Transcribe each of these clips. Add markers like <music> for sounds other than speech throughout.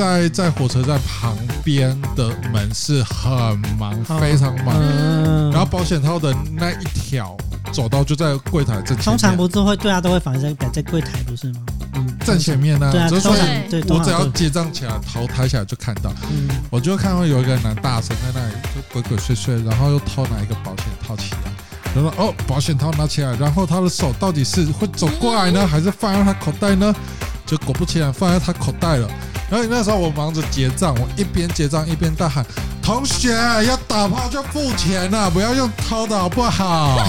在在火车站旁边的门是很忙，非常忙。然后保险套的那一条走道就在柜台正前面。通常不是会对啊，都会放在摆在柜台，不是吗？嗯，正前面呢、啊。对啊，就是说，我只要结账起来，头抬起来就看到。嗯，我就看到有一个男大神在那里就鬼鬼祟祟，然后又偷拿一个保险套起来。然后哦，保险套拿起来，然后他的手到底是会走过来呢，还是放在他口袋呢？就果不其然放在他口袋了。然后那时候我忙着结账，我一边结账一边大喊：“同学，要打炮就付钱了，不要用偷的好不好？”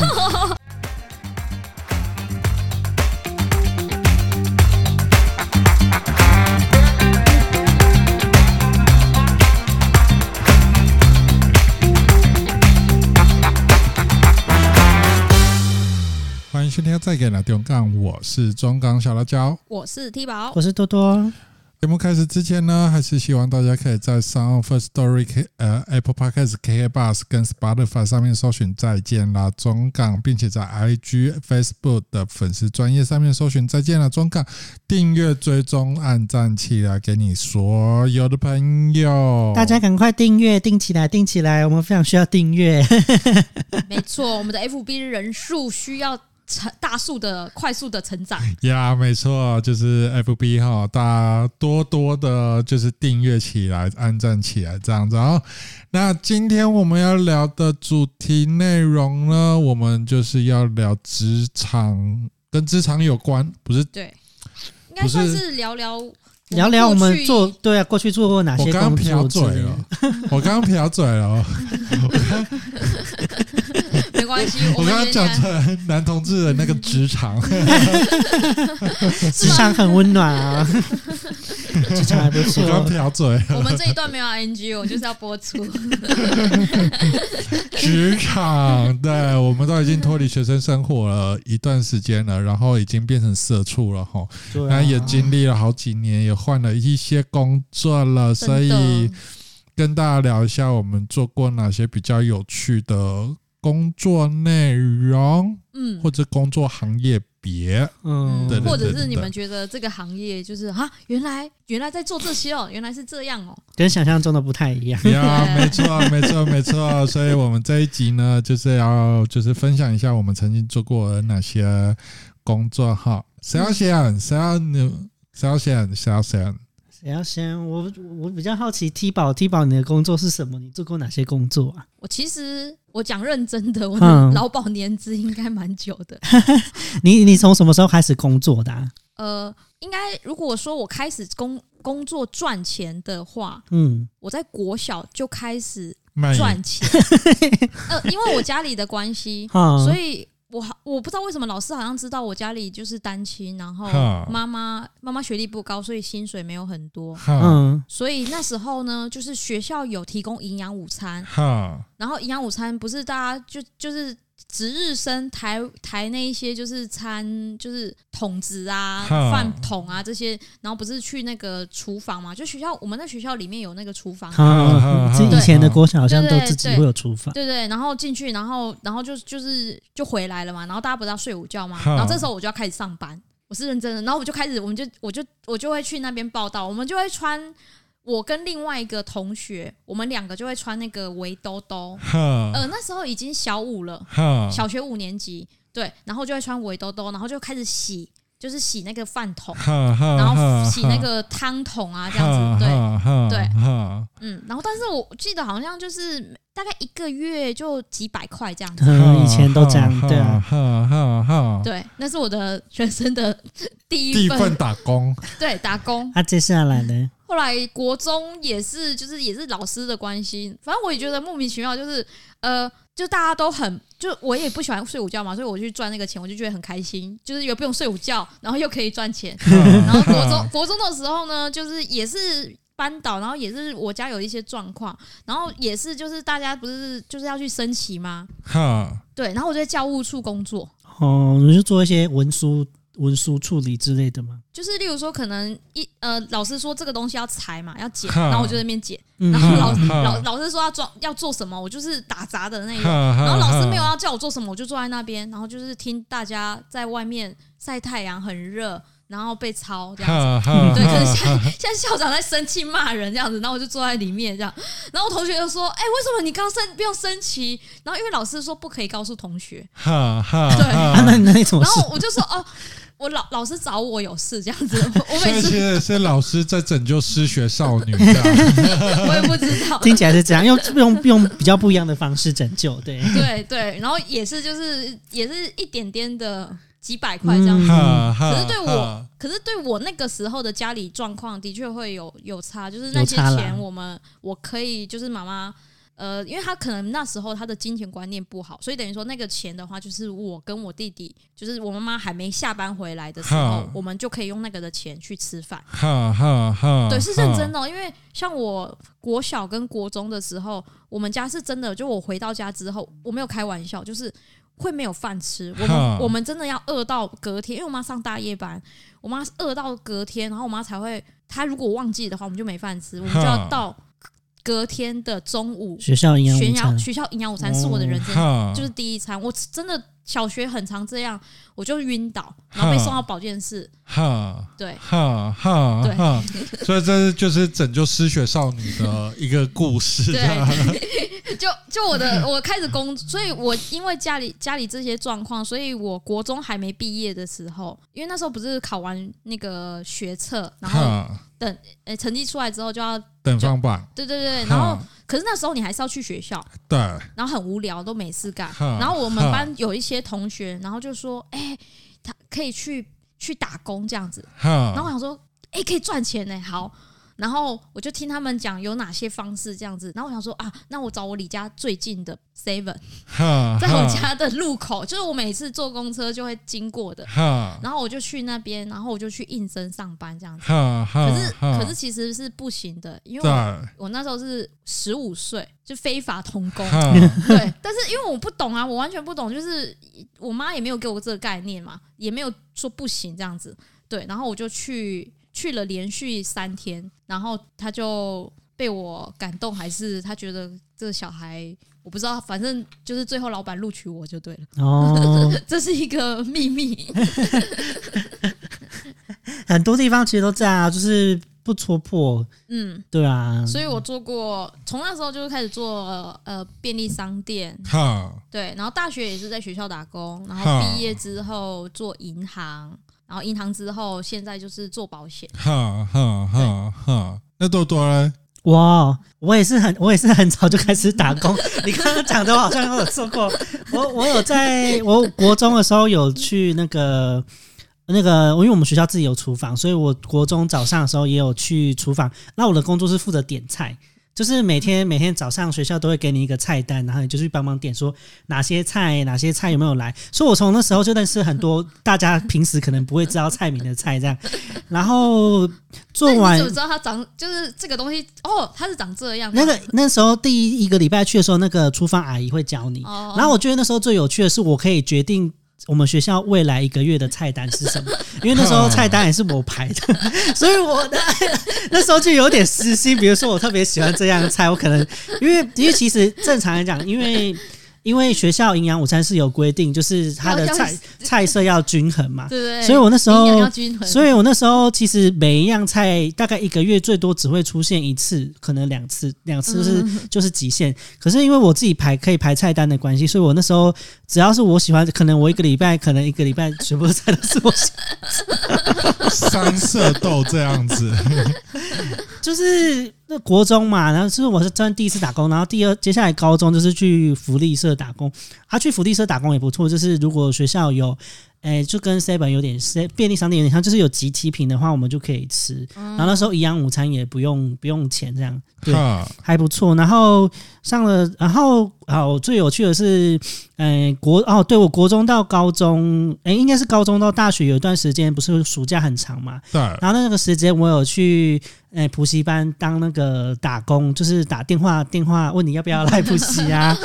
欢迎收听再给你中杠，我是中港小辣椒，我是 T 宝，我是多多。节目开始之前呢，还是希望大家可以在 SoundOn Firstory K 呃 Apple Podcast、KK Bus 跟 Spotify 上面搜寻再见啦中港，并且在 IG Facebook 的粉丝专业上面搜寻再见啦中港，订阅追踪按赞起来，给你所有的朋友，大家赶快订阅订起来订起来，我们非常需要订阅。<laughs> 没错，我们的 FB 人数需要。成大树的快速的成长呀，<laughs> yeah, 没错，就是 FB 哈，大家多多的，就是订阅起来，按赞起来，这样子啊。那今天我们要聊的主题内容呢，我们就是要聊职场，跟职场有关，不是？对，应该算是聊聊聊聊我们做对啊，过去做过哪些工作？我刚刚撇嘴了，我刚刚撇嘴了。没关系，<laughs> 我刚刚讲成男同志的那个职场，<laughs> 职场很温暖啊，职场还不错。我刚瓢嘴，<laughs> 我们这一段没有 NG，我就是要播出。职场，对，我们都已经脱离学生生活了一段时间了，然后已经变成社畜了哈。那、啊、也经历了好几年，也换了一些工作了，所以跟大家聊一下我们做过哪些比较有趣的。工作内容，嗯，或者工作行业别，嗯，对对对对，或者是你们觉得这个行业就是啊，原来原来在做这些哦，<laughs> 原来是这样哦，跟想象中的不太一样。呀，<laughs> 没错，没错，没错。所以我们这一集呢，就是要就是分享一下我们曾经做过哪些工作哈。谁要先？谁要你？谁要先？谁要先？谁要先？我我比较好奇，T 宝，T 宝，你的工作是什么？你做过哪些工作啊？我其实我讲认真的，我的劳保年资应该蛮久的。<laughs> 嗯、你你从什么时候开始工作的、啊？呃，应该如果说我开始工工作赚钱的话，嗯，我在国小就开始赚钱。<laughs> 呃，因为我家里的关系，<laughs> 嗯、所以。我我不知道为什么老师好像知道我家里就是单亲，然后妈妈妈妈学历不高，所以薪水没有很多。嗯，所以那时候呢，就是学校有提供营养午餐。然后营养午餐不是大家就就是。值日生抬抬那一些就是餐就是桶子啊饭桶啊这些，然后不是去那个厨房嘛？就学校我们在学校里面有那个厨房，以前的国小好像都自己会有厨房，对对。然后进去，然后然后就就是就回来了嘛。然后大家不是要睡午觉嘛？然后这时候我就要开始上班，我是认真的。然后我就开始，我们就我就我就会去那边报道，我们就会穿。我跟另外一个同学，我们两个就会穿那个围兜兜，呃，那时候已经小五了，小学五年级，对，然后就会穿围兜兜，然后就开始洗，就是洗那个饭桶，然后洗那个汤桶啊，这样子，对，对，嗯，然后但是我记得好像就是大概一个月就几百块这样子，以前都这样，对啊，对，那是我的全身的第一第一份打工，<laughs> 对，打工，那，接下来呢？后来国中也是，就是也是老师的关系，反正我也觉得莫名其妙，就是呃，就大家都很，就我也不喜欢睡午觉嘛，所以我去赚那个钱，我就觉得很开心，就是又不用睡午觉，然后又可以赚钱。<laughs> 然后国中国中的时候呢，就是也是班导，然后也是我家有一些状况，然后也是就是大家不是就是要去升旗吗？哈，对，然后我就在教务处工作。哦，你就做一些文书。文书处理之类的吗？就是例如说，可能一呃，老师说这个东西要裁嘛，要剪，然后我就在那边剪。然后老老老师说要装要做什么，我就是打杂的那种。然后老师没有要叫我做什么，我就坐在那边，然后就是听大家在外面晒太阳很热，然后被抄这样子。对，可是现在现在校长在生气骂人这样子，然后我就坐在里面这样，然后我同学就说：“哎，为什么你刚升不用升旗？”然后因为老师说不可以告诉同学。哈哈，对，那那种。然后我就说：“哦。”我老老师找我有事这样子，<laughs> 我每次现在是老师在拯救失学少女，<laughs> 我也不知道，听起来是这样，用用用比较不一样的方式拯救，对。<laughs> 对对，然后也是就是也是一点点的几百块这样子，嗯、可是对我，可是对我那个时候的家里状况的确会有有差，就是那些钱我们我可以就是妈妈。呃，因为他可能那时候他的金钱观念不好，所以等于说那个钱的话，就是我跟我弟弟，就是我妈妈还没下班回来的时候，我们就可以用那个的钱去吃饭。哈哈哈，对，是认真的哦。因为像我国小跟国中的时候，我们家是真的，就我回到家之后，我没有开玩笑，就是会没有饭吃。我们我们真的要饿到隔天，因为我妈上大夜班，我妈饿到隔天，然后我妈才会，她如果忘记的话，我们就没饭吃，我们就要到。隔天的中午，学校营养午餐，学校营养午餐是我的人生，就是第一餐。我真的小学很常这样，我就晕倒，然后被送到保健室。哈，对，哈哈，对，所以这就是拯救失血少女的一个故事。对，<laughs> 就就我的，我开始工，所以我因为家里家里这些状况，所以我国中还没毕业的时候，因为那时候不是考完那个学测，然后。等诶，成绩出来之后就要等放榜。对对对，然后可是那时候你还是要去学校。对。然后很无聊，都没事干。然后我们班有一些同学，然后就说：“哎，他可以去去打工这样子。”然后我想说：“哎，可以赚钱呢。”好。然后我就听他们讲有哪些方式这样子，然后我想说啊，那我找我离家最近的 Seven，<laughs> 在我家的路口，就是我每次坐公车就会经过的，然后我就去那边，然后我就去应征上班这样子。可是可是其实是不行的，因为我我那时候是十五岁就非法童工，对，但是因为我不懂啊，我完全不懂，就是我妈也没有给我这个概念嘛，也没有说不行这样子，对，然后我就去。去了连续三天，然后他就被我感动，还是他觉得这个小孩我不知道，反正就是最后老板录取我就对了。哦，<laughs> 这是一个秘密。<laughs> 很多地方其实都这样啊，就是不戳破。嗯，对啊。所以我做过，从那时候就开始做呃便利商店。哈。对，然后大学也是在学校打工，然后毕业之后做银行。然后银行之后，现在就是做保险。哈哈哈哈！那多多呢？哇，我也是很，我也是很早就开始打工。<laughs> 你刚刚讲的，我好像有做过。我我有在我国中的时候有去那个那个，因为我们学校自己有厨房，所以我国中早上的时候也有去厨房。那我的工作是负责点菜。就是每天每天早上学校都会给你一个菜单，然后你就去帮忙点，说哪些菜哪些菜有没有来。所以我从那时候就认识很多大家平时可能不会知道菜名的菜，这样。然后做完，<laughs> 你怎么知道它长就是这个东西？哦，它是长这样。那个那时候第一一个礼拜去的时候，那个厨房阿姨会教你。然后我觉得那时候最有趣的是，我可以决定。我们学校未来一个月的菜单是什么？<laughs> 因为那时候菜单也是我排的，<laughs> 所以我的 <laughs> 那时候就有点私心。比如说，我特别喜欢这样的菜，我可能因为因为其实正常来讲，因为。因为学校营养午餐是有规定，就是它的菜 <laughs> 菜色要均衡嘛，对对。所以我那时候，所以我那时候其实每一样菜大概一个月最多只会出现一次，可能两次，两次是就是极限。可是因为我自己排可以排菜单的关系，所以我那时候只要是我喜欢，可能我一个礼拜，可能一个礼拜全部的菜都是我喜欢。三色豆这样子，<laughs> 就是。那国中嘛，然后是我是真第一次打工，然后第二接下来高中就是去福利社打工，啊、去福利社打工也不错，就是如果学校有。哎，就跟 seven 有点便利商店有点像，就是有集体品的话，我们就可以吃。然后那时候营养午餐也不用不用钱，这样对，还不错。然后上了，然后好最有趣的是，哎国哦，对我国中到高中，哎应该是高中到大学有一段时间，不是暑假很长嘛？对。然后那个时间我有去哎补习班当那个打工，就是打电话电话问你要不要来补习啊。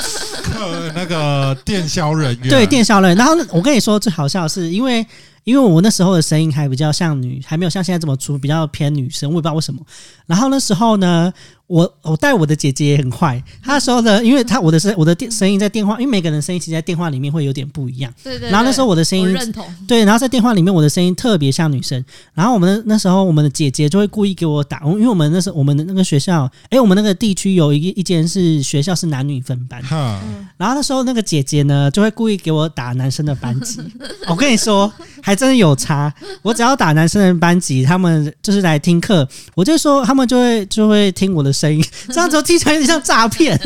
那个电销人员，对电销人员。然后我跟你说最好笑的是，因为因为我那时候的声音还比较像女，还没有像现在这么粗，比较偏女生，我也不知道为什么。然后那时候呢。我我带我的姐姐也很坏，她那时候呢，因为她我的声我的电声音在电话，因为每个人声音其实在电话里面会有点不一样。对对，对。然后那时候我的声音认同。对，然后在电话里面我的声音特别像女生。然后我们那时候我们的姐姐就会故意给我打，因为我们那时候我们的那个学校，哎，我们那个地区有一一间是学校是男女分班。哈。然后那时候那个姐姐呢就会故意给我打男生的班级。<laughs> 我跟你说，还真的有差。我只要打男生的班级，他们就是来听课，我就说他们就会就会听我的声音，<laughs> 这样子。听起来有点像诈骗，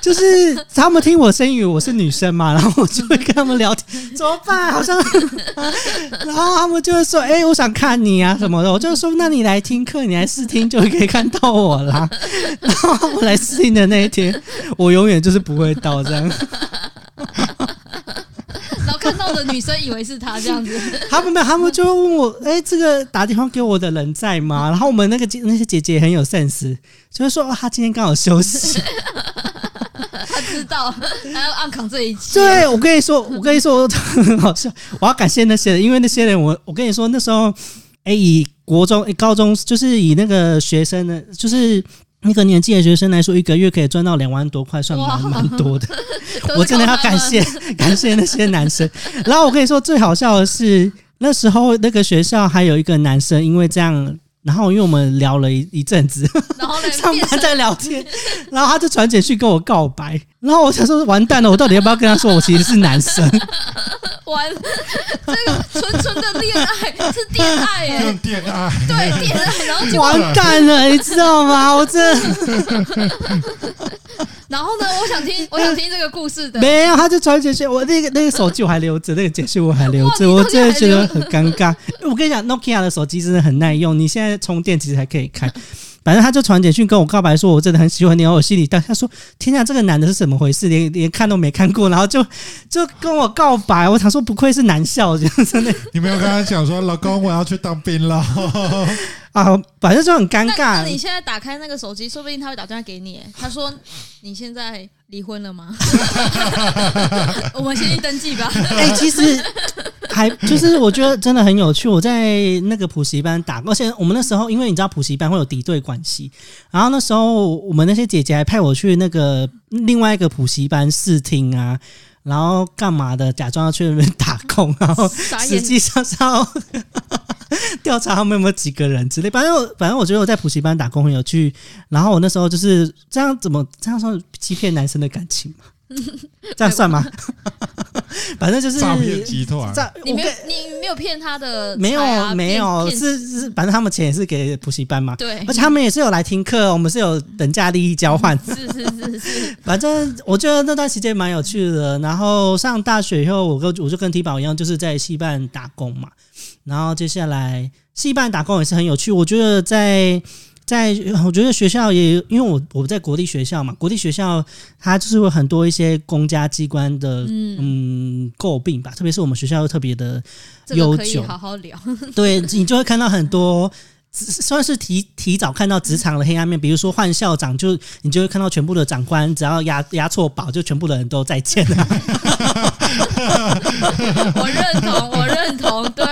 就是他们听我声音，我是女生嘛，然后我就会跟他们聊天，怎么办？好像，<laughs> 然后他们就会说：“哎、欸，我想看你啊什么的。”我就说：“那你来听课，你来试听就可以看到我啦。”然后我来试听的那一天，我永远就是不会到这样。看到的女生以为是他这样子，<laughs> 他们没有，他们就问我：“哎、欸，这个打电话给我的人在吗？” <laughs> 然后我们那个姐那些姐姐很有 sense，就是说：“哦，他今天刚好休息。”他知道，还要暗扛这一切。对，我跟你说，我跟你说，很好笑。我要感谢那些人，因为那些人我，我我跟你说，那时候，哎、欸，以国中、欸、高中，就是以那个学生的，就是。那个年纪的学生来说，一个月可以赚到两万多块，算蛮蛮多的。<laughs> 我真的要感谢 <laughs> 感谢那些男生。然后我跟你说，最好笑的是那时候那个学校还有一个男生，因为这样，然后因为我们聊了一一阵子，<laughs> 然后上班在聊天，<laughs> 然后他就传简讯跟我告白。然后我想说，完蛋了，我到底要不要跟他说我其实是男生？<laughs> 完，这个纯纯的恋爱是恋爱耶，恋爱对恋爱，然后就完蛋了，你知道吗？我真的。然后呢，我想听，<laughs> 我想听这个故事的。没有，他就传简讯，我那个那个手机我还留着，那个简讯我还留着，我真的觉得很尴尬。我跟你讲，Nokia 的手机真的很耐用，你现在充电其实还可以开。反正他就传简讯跟我告白，说我真的很喜欢你，然后我心里，但他说：“天啊，这个男的是怎么回事？连连看都没看过，然后就 <laughs> 就跟我告白。”我想说，不愧是男校，真的。你没有跟他讲说，老公，我要去当兵了 <laughs> 啊？反正就很尴尬。那你现在打开那个手机，说不定他会打电话给你。他说：“你现在。”离婚了吗？我们先去登记吧。哎、欸，其实还就是我觉得真的很有趣。我在那个补习班打，而且我们那时候因为你知道补习班会有敌对关系，然后那时候我们那些姐姐还派我去那个另外一个补习班试听啊。然后干嘛的？假装要去那边打工，然后实际上是要 <laughs> 调查他们有没有几个人之类。反正我反正我觉得我在补习班打工很有趣。然后我那时候就是这样，怎么这样说欺骗男生的感情嘛？<laughs> 这样算吗？<laughs> 反正就是诈骗集团。你没有你没有骗他的、啊？没有没有，是是，反正他们钱也是给补习班嘛。对，而且他们也是有来听课，我们是有等价利益交换。是是是是。反正我觉得那段时间蛮有趣的。然后上大学以后，我跟我就跟提宝一样，就是在戏办打工嘛。然后接下来戏班打工也是很有趣。我觉得在。在我觉得学校也，因为我我在国立学校嘛，国立学校它就是有很多一些公家机关的嗯诟病吧，特别是我们学校又特别的悠久，好好聊。<laughs> 对，你就会看到很多。算是提提早看到职场的黑暗面，比如说换校长，就你就会看到全部的长官，只要押押错宝，就全部的人都再见了。<laughs> <laughs> 我认同，我认同，对。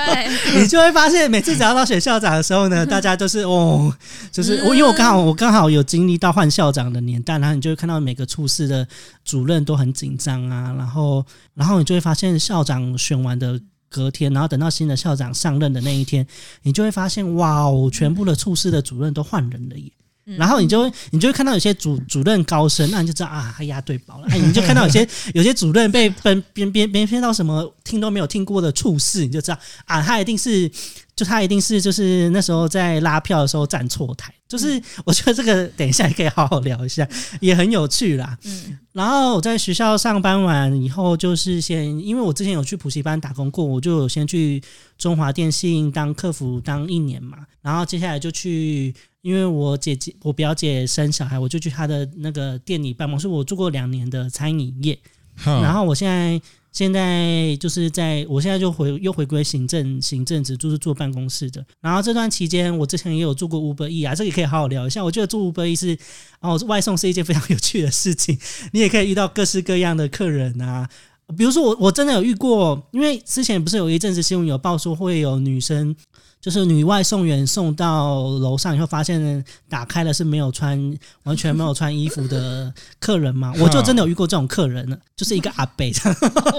你就会发现，每次只要到选校长的时候呢，大家都是哦，就是我，因为我刚好我刚好有经历到换校长的年代，然后你就会看到每个处室的主任都很紧张啊，然后然后你就会发现校长选完的。隔天，然后等到新的校长上任的那一天，你就会发现，哇哦，全部的处室的主任都换人了耶。然后你就会，你就会看到有些主主任高升，那你就知道啊，他押对宝了。哎，你就看到有些 <laughs> 有些主任被分编编编编到什么听都没有听过的处事，你就知道啊，他一定是。就他一定是就是那时候在拉票的时候站错台，就是我觉得这个等一下也可以好好聊一下，也很有趣啦。嗯，然后我在学校上班完以后，就是先因为我之前有去补习班打工过，我就有先去中华电信当客服当一年嘛，然后接下来就去，因为我姐姐我表姐生小孩，我就去她的那个店里办公室，我做过两年的餐饮业，然后我现在。现在就是在，我现在就回又回归行政行政职，就是坐办公室的。然后这段期间，我之前也有做过 Uber Eats 啊，这个也可以好好聊一下。我觉得做 Uber E 是哦，外送是一件非常有趣的事情，<laughs> 你也可以遇到各式各样的客人啊。比如说我我真的有遇过，因为之前不是有一阵子新闻有报说会有女生。就是女外送员送到楼上以后，发现打开了是没有穿，完全没有穿衣服的客人嘛？<laughs> 我就真的有遇过这种客人了，就是一个阿伯。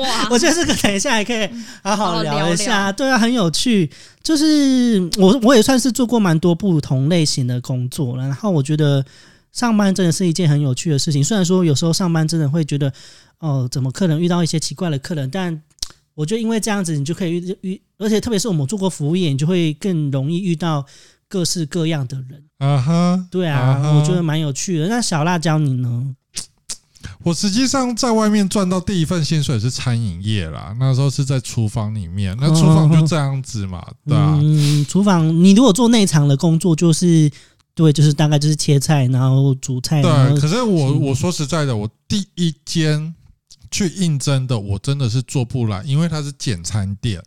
哇！<laughs> 我觉得这个等一下还可以好好聊一下。聊聊对啊，很有趣。就是我我也算是做过蛮多不同类型的工作了，然后我觉得上班真的是一件很有趣的事情。虽然说有时候上班真的会觉得，哦，怎么可能遇到一些奇怪的客人，但。我觉得因为这样子，你就可以遇遇，而且特别是我们做过服务业，你就会更容易遇到各式各样的人。啊哈，对啊，我觉得蛮有趣的。那小辣椒你呢？我实际上在外面赚到第一份薪水是餐饮业啦，那时候是在厨房里面，那厨房就这样子嘛，对啊。嗯，厨房你如果做内场的工作，就是对，就是大概就是切菜，然后煮菜。对，可是我我说实在的，我第一间。去应征的我真的是做不来，因为它是简餐店，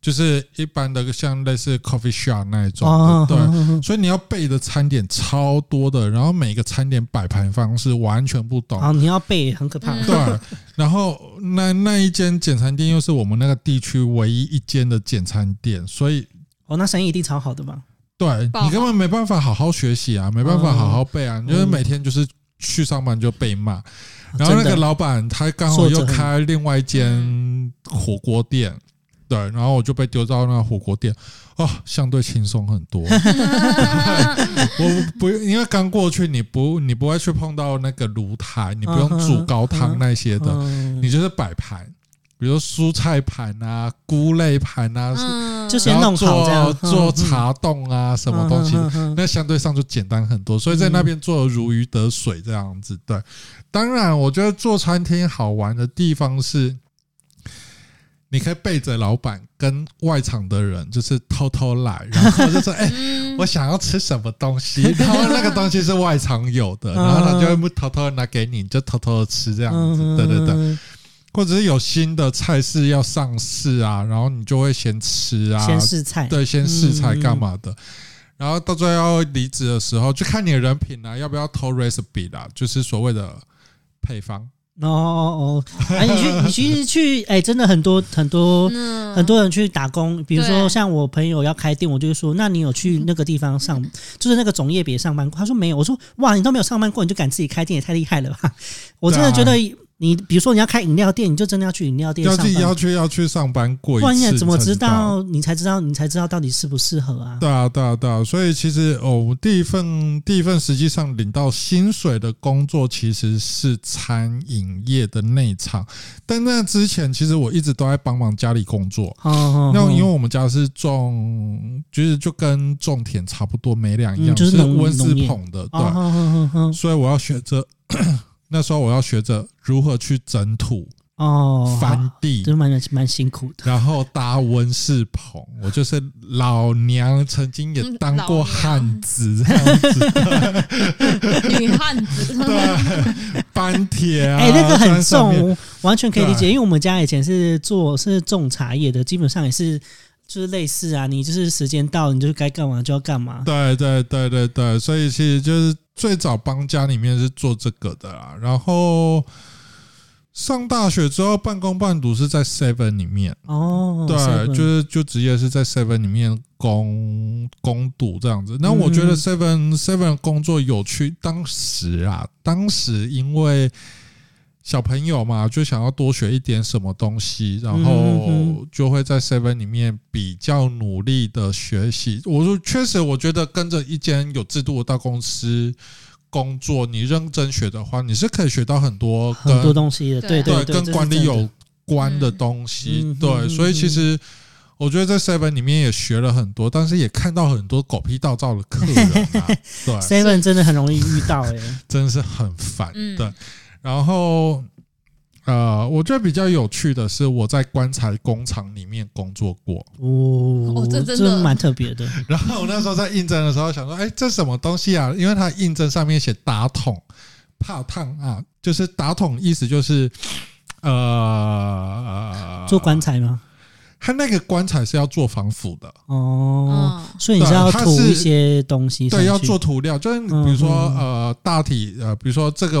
就是一般的像类似 coffee shop 那一种的，对，所以你要背的餐点超多的，然后每个餐点摆盘方式完全不懂，啊，你要背很可怕，对，然后那那一间简餐店又是我们那个地区唯一一间的简餐店，所以哦，那生意一定超好的吧？对，你根本没办法好好学习啊，没办法好好背啊，你就是每天就是去上班就被骂。然后那个老板他刚好又开另外一间火锅店，对，然后我就被丢到那个火锅店，哦，相对轻松很多。<laughs> 我不因为刚过去，你不你不会去碰到那个炉台，你不用煮高汤那些的，你就是摆盘。比如蔬菜盘啊、菇类盘啊，嗯、就是弄好这样做做茶冻啊，什么东西，那相对上就简单很多。所以在那边做如鱼得水这样子。对，当然，我觉得做餐厅好玩的地方是，你可以背着老板跟外场的人，就是偷偷来，然后就说：“哎，我想要吃什么东西。”然后那个东西是外场有的，然后他就会偷偷拿给你，就偷偷的吃这样子。对对对。或者是有新的菜式要上市啊，然后你就会先吃啊，先试菜，对，先试菜干嘛的？然后到最后要离职的时候，就看你的人品啊，要不要偷 recipe 啦，就是所谓的配方。哦哦哦，哎，你去，你其实去，哎，真的很多很多很多人去打工，比如说像我朋友要开店，我就说，那你有去那个地方上，就是那个总业别上班过？他说没有。我说哇，你都没有上班过，你就敢自己开店，也太厉害了吧！我真的觉得。你比如说你要开饮料店，你就真的要去饮料店上班，要去要去上班过一次，不然怎么知道？你才知道，你才知道到底适不适合啊？对啊，对啊，对啊。所以其实哦，第一份第一份实际上领到薪水的工作其实是餐饮业的内场，但那之前其实我一直都在帮忙家里工作。哦，那因为我们家是种，就是就跟种田差不多，没两样，就是温室棚的，对。所以我要选择。那时候我要学着如何去整土哦，翻地，真蛮蛮辛苦的。然后搭温室棚，我就是老娘曾经也当过汉子这样子，女汉子，对，搬铁啊，哎，那个很重，完全可以理解。因为我们家以前是做是种茶叶的，基本上也是就是类似啊，你就是时间到，你就该干嘛就要干嘛。对对对对对，所以其实就是。最早帮家里面是做这个的啦，然后上大学之后半工半读是在 Seven 里面哦，对，就是就直接是在 Seven 里面攻攻读这样子。那我觉得 Seven Seven 工作有趣，当时啊，当时因为。小朋友嘛，就想要多学一点什么东西，然后就会在 Seven 里面比较努力的学习。我说，确实，我觉得跟着一间有制度的大公司工作，你认真学的话，你是可以学到很多很多东西的。对对，跟管理有关的东西。对，所以其实我觉得在 Seven 里面也学了很多，但是也看到很多狗屁倒灶的客人啊。<laughs> 对，Seven 真的很容易遇到，哎，<laughs> 真的是很烦。对。然后，呃，我觉得比较有趣的是，我在棺材工厂里面工作过。哦，这真的蛮特别的。然后我那时候在应征的时候，想说，哎，这什么东西啊？因为它应征上面写打桶、怕烫啊，就是打桶，意思就是，呃，做棺材吗？他那个棺材是要做防腐的。哦，所以你是要涂一些东西，对，要做涂料，就是比如说呃大体呃，比如说这个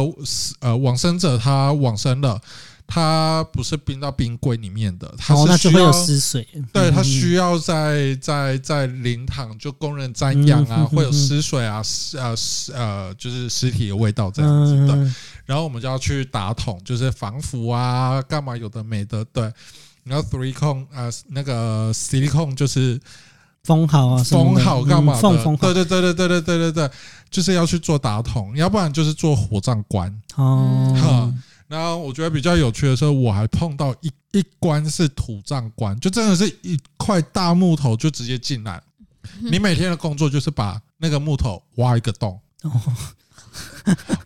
呃往生者他往生了，它不是冰到冰柜里面的，它是需要湿水，对，它需要在在在灵堂就供人瞻仰啊，会有湿水啊，呃呃，就是尸体的味道这样子的。然后我们就要去打桶，就是防腐啊，干嘛有的没的，对。然后 three cone 呃，那个 silicone 就是。封好啊，封好干嘛的？对对对对对对对对对，就是要去做打桶，要不然就是做火葬棺哦。哈，然后我觉得比较有趣的是，我还碰到一一关是土葬棺，就真的是一块大木头就直接进来，你每天的工作就是把那个木头挖一个洞。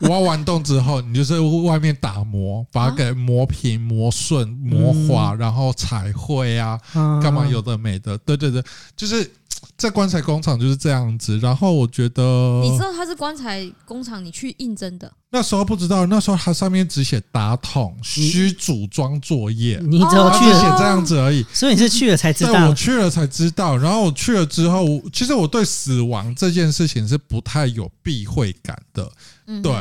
挖完洞之后，你就是外面打磨，把它给磨平、磨顺、磨滑，然后彩绘啊，干嘛有的没的，对对对，就是。<tsk> 在棺材工厂就是这样子，然后我觉得你知道他是棺材工厂，你去应征的？那时候不知道，那时候它上面只写打桶需组装作业，你只有去了写这样子而已，所以你是去了才知道，我去了才知道，然后我去了之后，其实我对死亡这件事情是不太有避讳感的，对，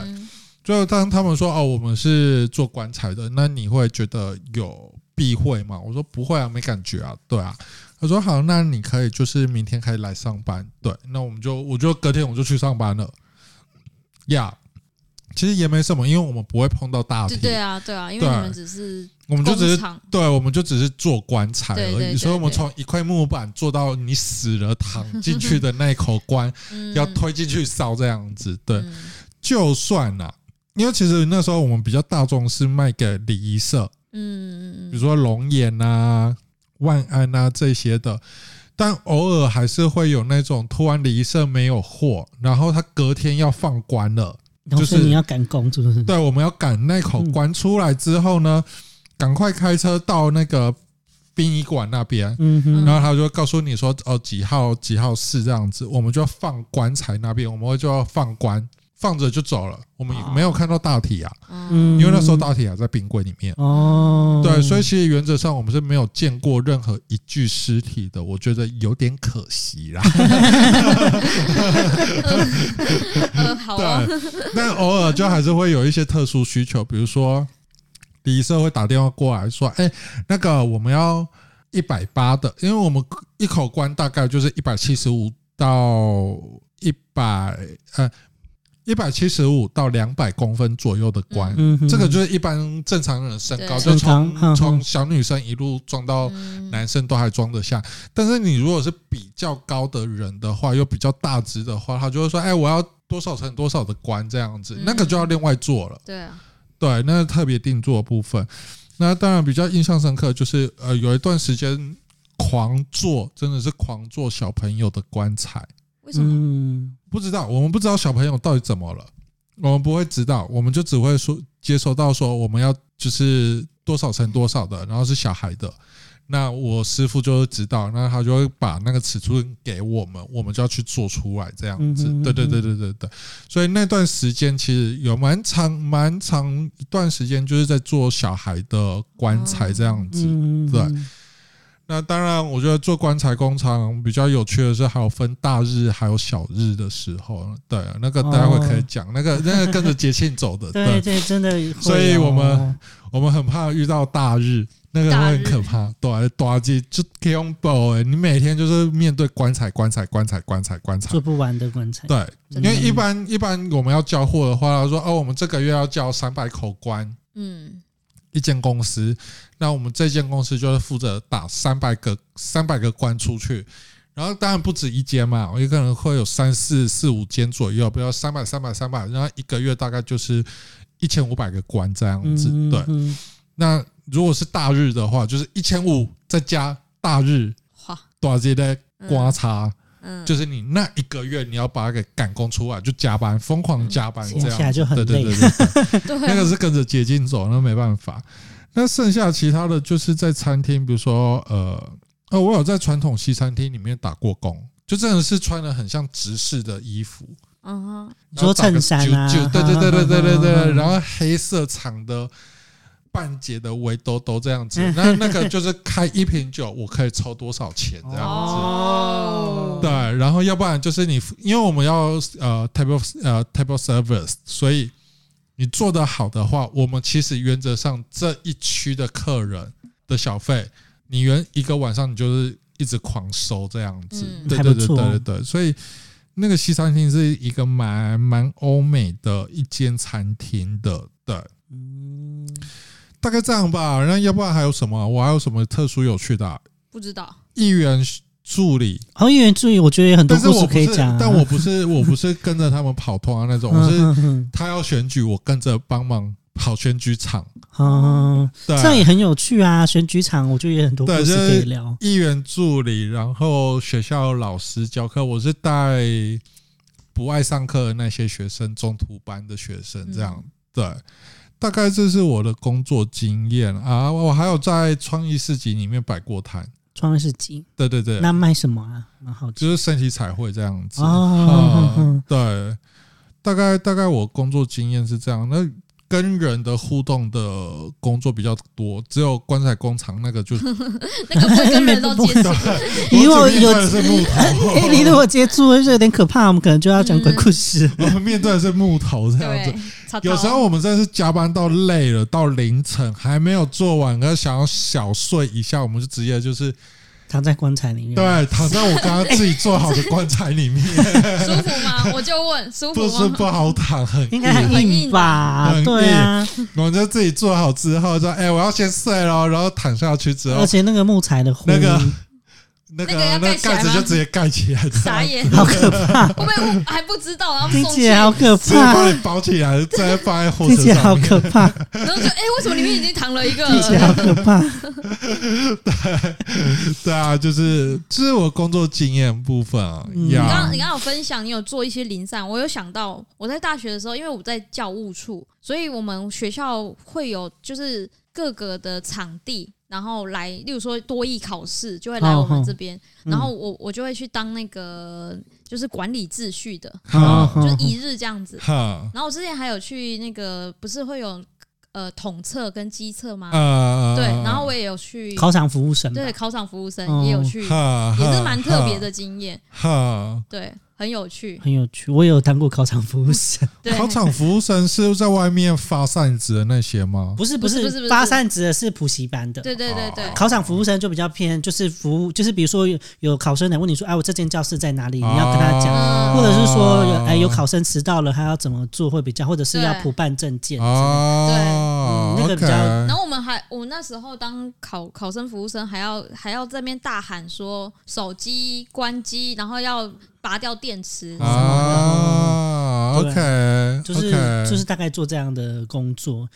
就当他们说哦，我们是做棺材的，那你会觉得有避讳吗？我说不会啊，没感觉啊，对啊。他说好，那你可以就是明天可以来上班。对，那我们就我就隔天我就去上班了。呀、yeah，其实也没什么，因为我们不会碰到大体。对啊，对啊，因为我们只是我们就只是对，我们就只是做棺材而已。对对对对，所以我们从一块木板做到你死了躺进去的那一口棺，<laughs> 要推进去烧这样子。对，嗯、就算了，因为其实那时候我们比较大众是卖给礼仪社，嗯，比如说龙眼啊。万安啊，这些的，但偶尔还是会有那种突然礼仪社没有货，然后他隔天要放棺了，就是你要赶工，是不是？对，我们要赶那口棺出来之后呢，赶快开车到那个殡仪馆那边，嗯，然后他就会告诉你说，哦，几号几号室这样子，我们就要放棺材那边，我们会就要放棺。放着就走了，我们也没有看到大体啊，因为那时候大体还在冰柜里面。哦，对，所以其实原则上我们是没有见过任何一具尸体的，我觉得有点可惜啦。<laughs> 对，但偶尔就还是会有一些特殊需求，比如说礼仪社会打电话过来说：“哎，那个我们要一百八的，因为我们一口棺大概就是一百七十五到一百呃。”一百七十五到两百公分左右的棺，嗯、这个就是一般正常人的身高，就从从小女生一路装到男生都还装得下。但是你如果是比较高的人的话，又比较大只的话，他就会说：“哎，我要多少乘多少的棺这样子，那个就要另外做了。”对啊，对，那个特别定做的部分。那当然比较印象深刻，就是呃，有一段时间狂做，真的是狂做小朋友的棺材。为什么？嗯，不知道，我们不知道小朋友到底怎么了，我们不会知道，我们就只会说接收到说我们要就是多少乘多少的，然后是小孩的，那我师傅就会知道，那他就会把那个尺寸给我们，我们就要去做出来这样子。对对对对对对，所以那段时间其实有蛮长蛮长一段时间就是在做小孩的棺材这样子，对。那当然，我觉得做棺材工厂比较有趣的是，还有分大日还有小日的时候。对，那个待会可以讲，那个那个跟着节庆走的。<laughs> 对对，真的。所以我们我们很怕遇到大日，那个会很可怕。对，大日就恐怖哎！你每天就是面对棺材、棺材、棺材、棺材、棺材，做不完的棺材。对，因为一般一般我们要交货的话，他说哦，我们这个月要交三百口棺。嗯。一间公司，那我们这间公司就是负责打三百个三百个关出去，然后当然不止一间嘛，我有可能会有三四四五间左右，比如三百三百三百，然后一个月大概就是一千五百个关这样子。对，那如果是大日的话，就是一千五再加大日，多少钱的刮擦？就是你那一个月你要把它给赶工出来，就加班，疯狂加班这样，就很累。对对对对，<laughs> 对那个是跟着捷径走，那没办法。那剩下其他的就是在餐厅，比如说呃呃，我有在传统西餐厅里面打过工，就真的是穿的很像执事的衣服，嗯哼，做衬衫啊，对对对对对对对，然后黑色长的。半截的围兜兜这样子，那那个就是开一瓶酒，我可以抽多少钱这样子。<laughs> 哦，对，然后要不然就是你，因为我们要呃 table 呃 table service，所以你做得好的话，我们其实原则上这一区的客人的小费，你原一个晚上你就是一直狂收这样子，嗯、对对对对对对，所以那个西餐厅是一个蛮蛮欧美的一间餐厅的，对，嗯，大概这样吧。那要不然还有什么？我还有什么特殊有趣的、啊？不知道。议员助理，哦，议员助理，我觉得有很多故事可以讲、啊。但我不是，我不是跟着他们跑通啊那种，我是他要选举，我跟着帮忙跑选举场。嗯，这样也很有趣啊！选举场，我觉得也很多故事可以聊。议员助理，然后学校老师教课，我是带不爱上课的那些学生，中途班的学生，这样对。大概这是我的工作经验啊，我还有在创意市集里面摆过摊。创意市集，对对对，那卖什么啊？蛮好奇，就是升旗彩绘这样子。哦、嗯，对，大概大概我工作经验是这样。那跟人的互动的工作比较多，只有棺材工厂那个就 <laughs> 那个不会跟人都接触。<laughs> 你如果有 <laughs> 你如果接触就有点可怕，我们可能就要讲鬼故事。我们面对的是木头这样子。有时候我们真的是加班到累了，到凌晨还没有做完，而想要小睡一下，我们就直接就是躺在棺材里面。对，躺在我刚刚自己做好的棺材里面，<laughs> 舒服吗？我就问，舒服吗？不是不好躺，很应该很硬吧？对啊，我就自己做好之后说：“哎，我要先睡了。”然后躺下去之后，而且那个木材的那个。那个那个盖子就直接盖起来，傻眼，好可怕！<laughs> 会不会还不知道？然后听起来好可怕，把你包起来，再放在货车上。听起来好可怕。然后就：“哎，为什么里面已经躺了一个？”听起来好可怕。<laughs> 对对啊，就是这是我工作经验部分啊。你刚刚你刚刚有分享，你有做一些零散。我有想到，我在大学的时候，因为我在教务处，所以我们学校会有就是各个的场地。然后来，例如说多艺考试就会来我们这边，然后我我就会去当那个就是管理秩序的，就是一日这样子。然后我之前还有去那个，不是会有呃统测跟机测吗？对，然后我也有去考场服务生，对，考场服务生也有去，也是蛮特别的经验。对。很有趣，很有趣。我也有当过考场服务生。<laughs> 考场服务生是在外面发扇子的那些吗？不是，不是，不是，发扇子的是补习班的。对对对对。考场服务生就比较偏，就是服务，就是比如说有有考生来问你说：“哎，我这间教室在哪里？”你要跟他讲，或者是说有哎有考生迟到了，他要怎么做会比较，或者是要补办证件。对，那个比较。然后我们还，我那时候当考考生服务生，还要还要这边大喊说：“手机关机，然后要。”拔掉电池啊，OK，就是就是大概做这样的工作。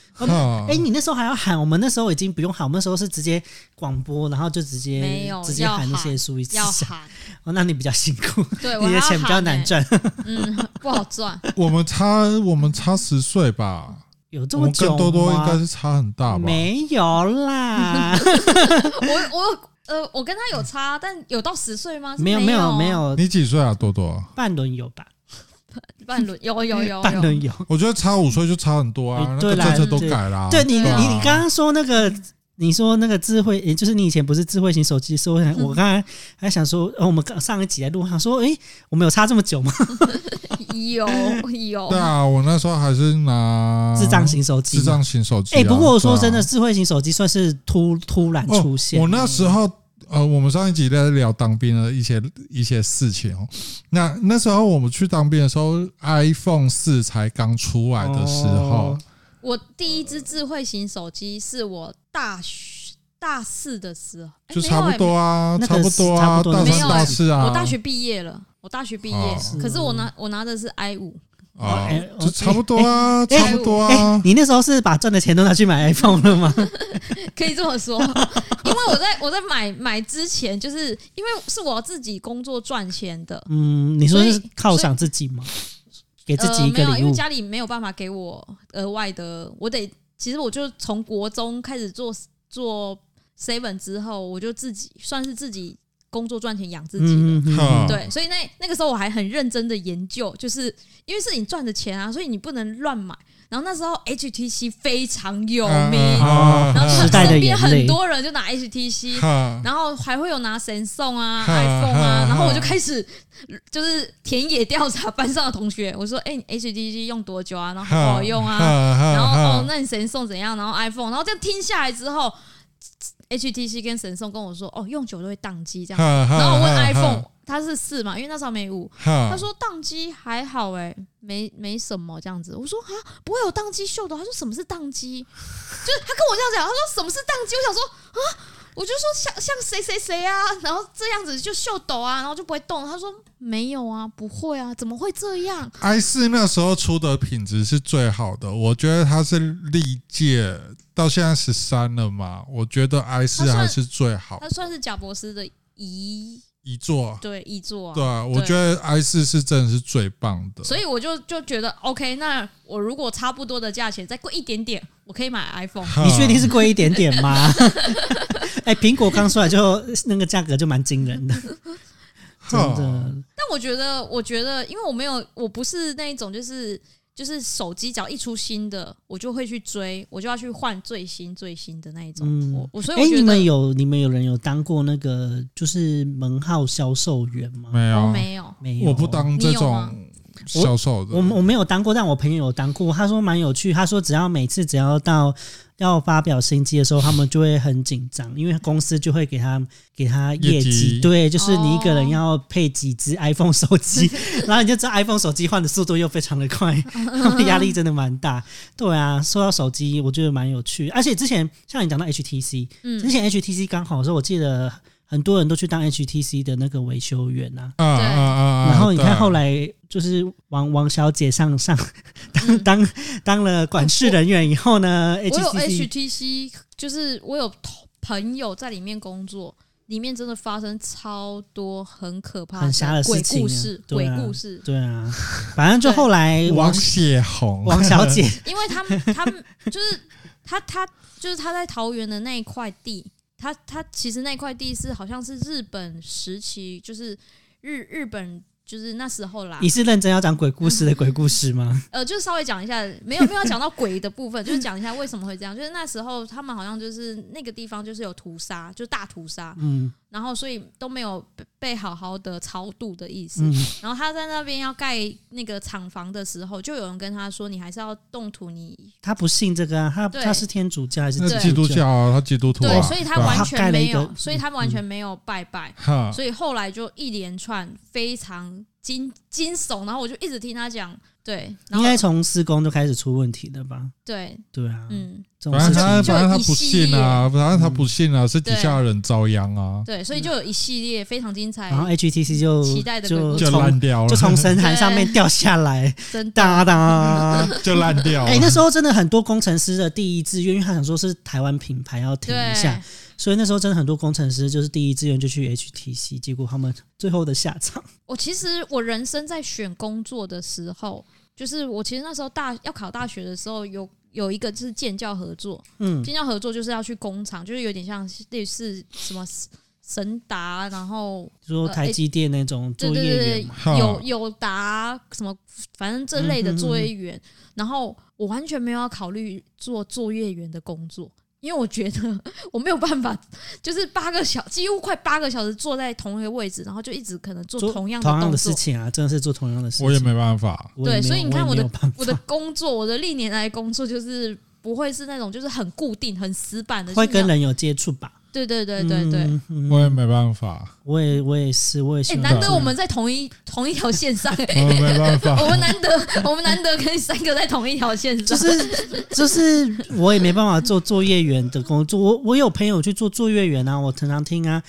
哎，你那时候还要喊？我们那时候已经不用喊，我们那时候是直接广播，然后就直接没有直接喊那些数一次。要喊 <laughs> 哦，那你比较辛苦，对，<laughs> 你的钱比较难赚，嗯，不好赚。<laughs> 我们差我们差十岁吧？有这么久吗？跟多多应该是差很大吧？没有啦，我我。呃，我跟他有差，但有到十岁吗？没有，没有，没有。你几岁啊，多多？半轮有吧？<laughs> 半轮有有有，<laughs> 半轮有。我觉得差五岁就差很多啊，那个政策都改了。对你，你你刚刚说那个，你说那个智慧，也就是你以前不是智慧型手机，所以我刚才还想说，我们上一集在路上说，哎，我们有差这么久吗？<laughs> 有有。对啊，我那时候还是拿智障型手机，智障型手机。哎，不过我说真的，智慧型手机算是突突然出现。我那时候。呃，我们上一集在聊当兵的一些一些事情哦。那那时候我们去当兵的时候，iPhone 四才刚出来的时候，我第一只智慧型手机是我大学大四的时候，就差不多啊，差不多啊，大三大四啊。我大学毕业了，我大学毕业，可是我拿我拿的是 i 五。啊，就差不多啊，差不多啊。你那时候是把赚的钱都拿去买 iPhone 了吗？<laughs> 可以这么说，因为我在我在买买之前，就是因为是我自己工作赚钱的。嗯，你说是犒赏自己吗？给自己一个礼物，因为家里没有办法给我额外的，我得其实我就从国中开始做做 seven 之后，我就自己算是自己工作赚钱养自己的。嗯嗯嗯、对，所以那那个时候我还很认真的研究，就是因为是你赚的钱啊，所以你不能乱买。然后那时候 HTC 非常有名，然后身边很多人就拿 HTC，然后还会有拿 Samsung 啊、iPhone 啊，然后我就开始就是田野调查班上的同学，我说：“哎，HTC 用多久啊？然后好不好用啊？然后哦，那你 Samsung 怎样？然后 iPhone，然后这样听下来之后，HTC 跟 Samsung 跟我说：哦，用久都会宕机这样。然后我问 iPhone。”它是四嘛，因为那时候没五。他说宕机还好哎、欸，没没什么这样子。我说啊，不会有宕机秀的。他说什么是宕机？就是他跟我这样讲，他说什么是宕机？我想说啊，我就说像像谁谁谁啊，然后这样子就秀抖啊，然后就不会动。他说没有啊，不会啊，怎么会这样？i 四那时候出的品质是最好的，我觉得它是历届到现在十三了嘛，我觉得 i 四还是最好。它算是贾博士的遗。一座对一座，对啊，我觉得 i 四是真的是最棒的，所以我就就觉得 OK。那我如果差不多的价钱再贵一点点，我可以买 iPhone。你确定是贵一点点吗？<laughs> 哎、欸，苹果刚出来就那个价格就蛮惊人的，<laughs> 真的。但我觉得，我觉得，因为我没有，我不是那一种就是。就是手机只要一出新的，我就会去追，我就要去换最新最新的那一种。嗯，我我所以我觉得，欸，你们有你们有人有当过那个就是门号销售员吗？没有，没有，没有。我不当这种销售的。我我，没有当过，但我朋友有当过。他说蛮有趣。他说只要每次只要到。要发表新机的时候，他们就会很紧张，因为公司就会给他给他业绩，对，就是你一个人要配几只 iPhone 手机，<laughs> 哦、然后你就知道 iPhone 手机换的速度又非常的快，他们压力真的蛮大。对啊，说到手机，我觉得蛮有趣，而且之前像你讲到 HTC，嗯，之前 HTC 刚好的时候，我记得。很多人都去当 HTC 的那个维修员呐、啊，对，然后你看后来就是王王小姐上上当 <laughs> 当当了管事人员以后呢，我有 HTC，就是我有朋友在里面工作，里面真的发生超多很可怕、很瞎的事情鬼故事，鬼故事，对啊，反正就后来王雪红。王小姐，因为他们他们就是他他就是他在桃园的那一块地。他他其实那块地是好像是日本时期，就是日日本就是那时候啦。你是认真要讲鬼故事的鬼故事吗？<laughs> 呃，就稍微讲一下，没有没有讲到鬼的部分，就是讲一下为什么会这样。就是那时候他们好像就是那个地方就是有屠杀，就大屠杀。嗯。然后，所以都没有被好好的超度的意思。嗯、然后他在那边要盖那个厂房的时候，就有人跟他说：“你还是要动土。”你他不信这个啊？他他是天主教还是基督教啊？他基督徒啊？对，所以他完全没有，所以他完全没有拜拜。嗯、所以后来就一连串非常惊惊悚。然后我就一直听他讲。对，应该从施工就开始出问题了吧？对，对啊，嗯，反正他反正他不信啊，反正他不信啊，是底下的人遭殃啊。对，所以就有一系列非常精彩。然后 HTC 就期待的就就烂掉了，就从神坛上面掉下来，<laughs> 真哒哒 <laughs> 就烂掉。哎，那时候真的很多工程师的第一志愿，因为他想说是台湾品牌要停一下，所以那时候真的很多工程师就是第一志愿就去 HTC，结果他们最后的下场。我其实我人生在选工作的时候。就是我其实那时候大要考大学的时候，有有一个就是建教合作，嗯，建教合作就是要去工厂，就是有点像类似什么神达，然后说台积电那种作业员，对对对，有友达什么，反正这类的作业员，嗯哼哼，然后我完全没有要考虑做作业员的工作。因为我觉得 <laughs> 我没有办法，就是八个小几乎快八个小时坐在同一个位置，然后就一直可能做同样的同样的事情啊，真的是做同样的事情。我也没办法。对，所以你看我的我的工作，我的历年来工作就是不会是那种就是很固定、很死板的，会跟人有接触吧。对对对对对，我也没办法，我也我也是，我也是。难得我们在同一同一条线上，<laughs> 我没办法，<laughs> 我们难得我们难得可以三个在同一条线上，就是就是我也没办法做作业员的工作，我我有朋友去做作业员啊，我常常听啊，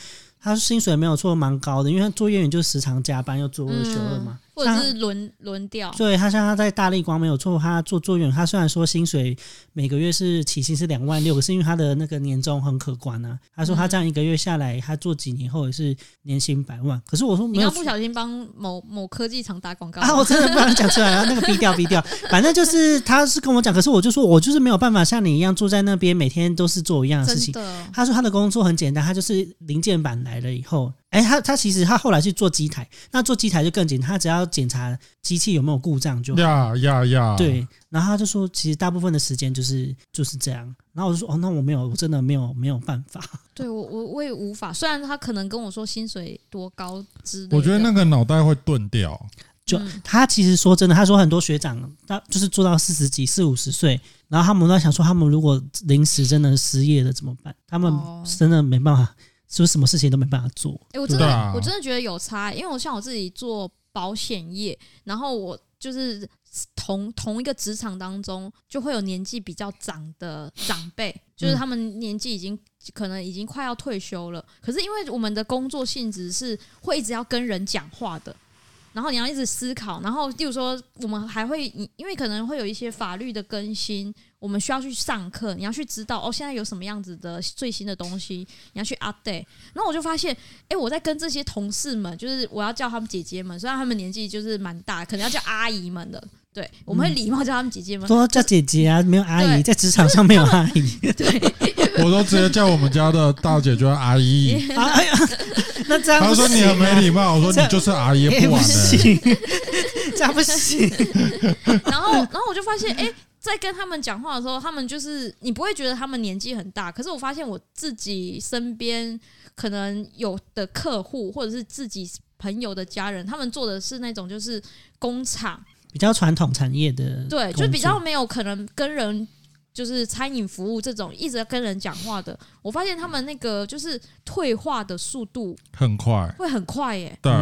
他薪水没有错，蛮高的，因为他作业员就时常加班，又做二休二嘛。或者是轮轮调，对，他像他在大立光没有错，他做作业员，他虽然说薪水每个月是起薪是两万六，可是因为他的那个年终很可观啊。他说他这样一个月下来，他做几年后也是年薪百万。可是我说没有，你要不小心帮某某科技厂打广告啊！我真的不能讲出来啊，那个逼掉逼掉。反正就是他是跟我讲，可是我就说我就是没有办法像你一样坐在那边每天都是做一样的事情。的他说他的工作很简单，他就是零件板来了以后。哎，他他其实他后来去做机台，那做机台就更简单，他只要检查机器有没有故障就好。呀呀呀！对，然后他就说，其实大部分的时间就是就是这样。然后我就说，哦，那我没有，我真的没有没有办法。<laughs> 对我我我也无法，虽然他可能跟我说薪水多高之类的，我觉得那个脑袋会钝掉。就他其实说真的，他说很多学长他就是做到四十几、四五十岁，然后他们都在想说，他们如果临时真的失业了怎么办？他们真的没办法。是不是什么事情都没办法做？哎、欸，我真的，啊、我真的觉得有差，因为我像我自己做保险业，然后我就是同同一个职场当中，就会有年纪比较长的长辈，就是他们年纪已经可能已经快要退休了，可是因为我们的工作性质是会一直要跟人讲话的。然后你要一直思考，然后例如说，我们还会，因为可能会有一些法律的更新，我们需要去上课，你要去知道哦，现在有什么样子的最新的东西，你要去 update。然后我就发现，哎，我在跟这些同事们，就是我要叫他们姐姐们，虽然他们年纪就是蛮大，可能要叫阿姨们的，对，我们会礼貌叫他们姐姐吗，多叫姐姐啊，没有阿姨，在职场上没有阿姨，<laughs> 对，<laughs> 我都直接叫我们家的大姐叫阿姨。<laughs> 哎呀。那这样，他说你很没礼貌。我说你就是阿姨不玩的，这样不行。然后，然后我就发现，哎，在跟他们讲话的时候，他们就是你不会觉得他们年纪很大，可是我发现我自己身边可能有的客户或者是自己朋友的家人，他们做的是那种就是工厂比较传统产业的，对，就比较没有可能跟人。就是餐饮服务这种一直在跟人讲话的，我发现他们那个就是退化的速度很快，会很快耶。对，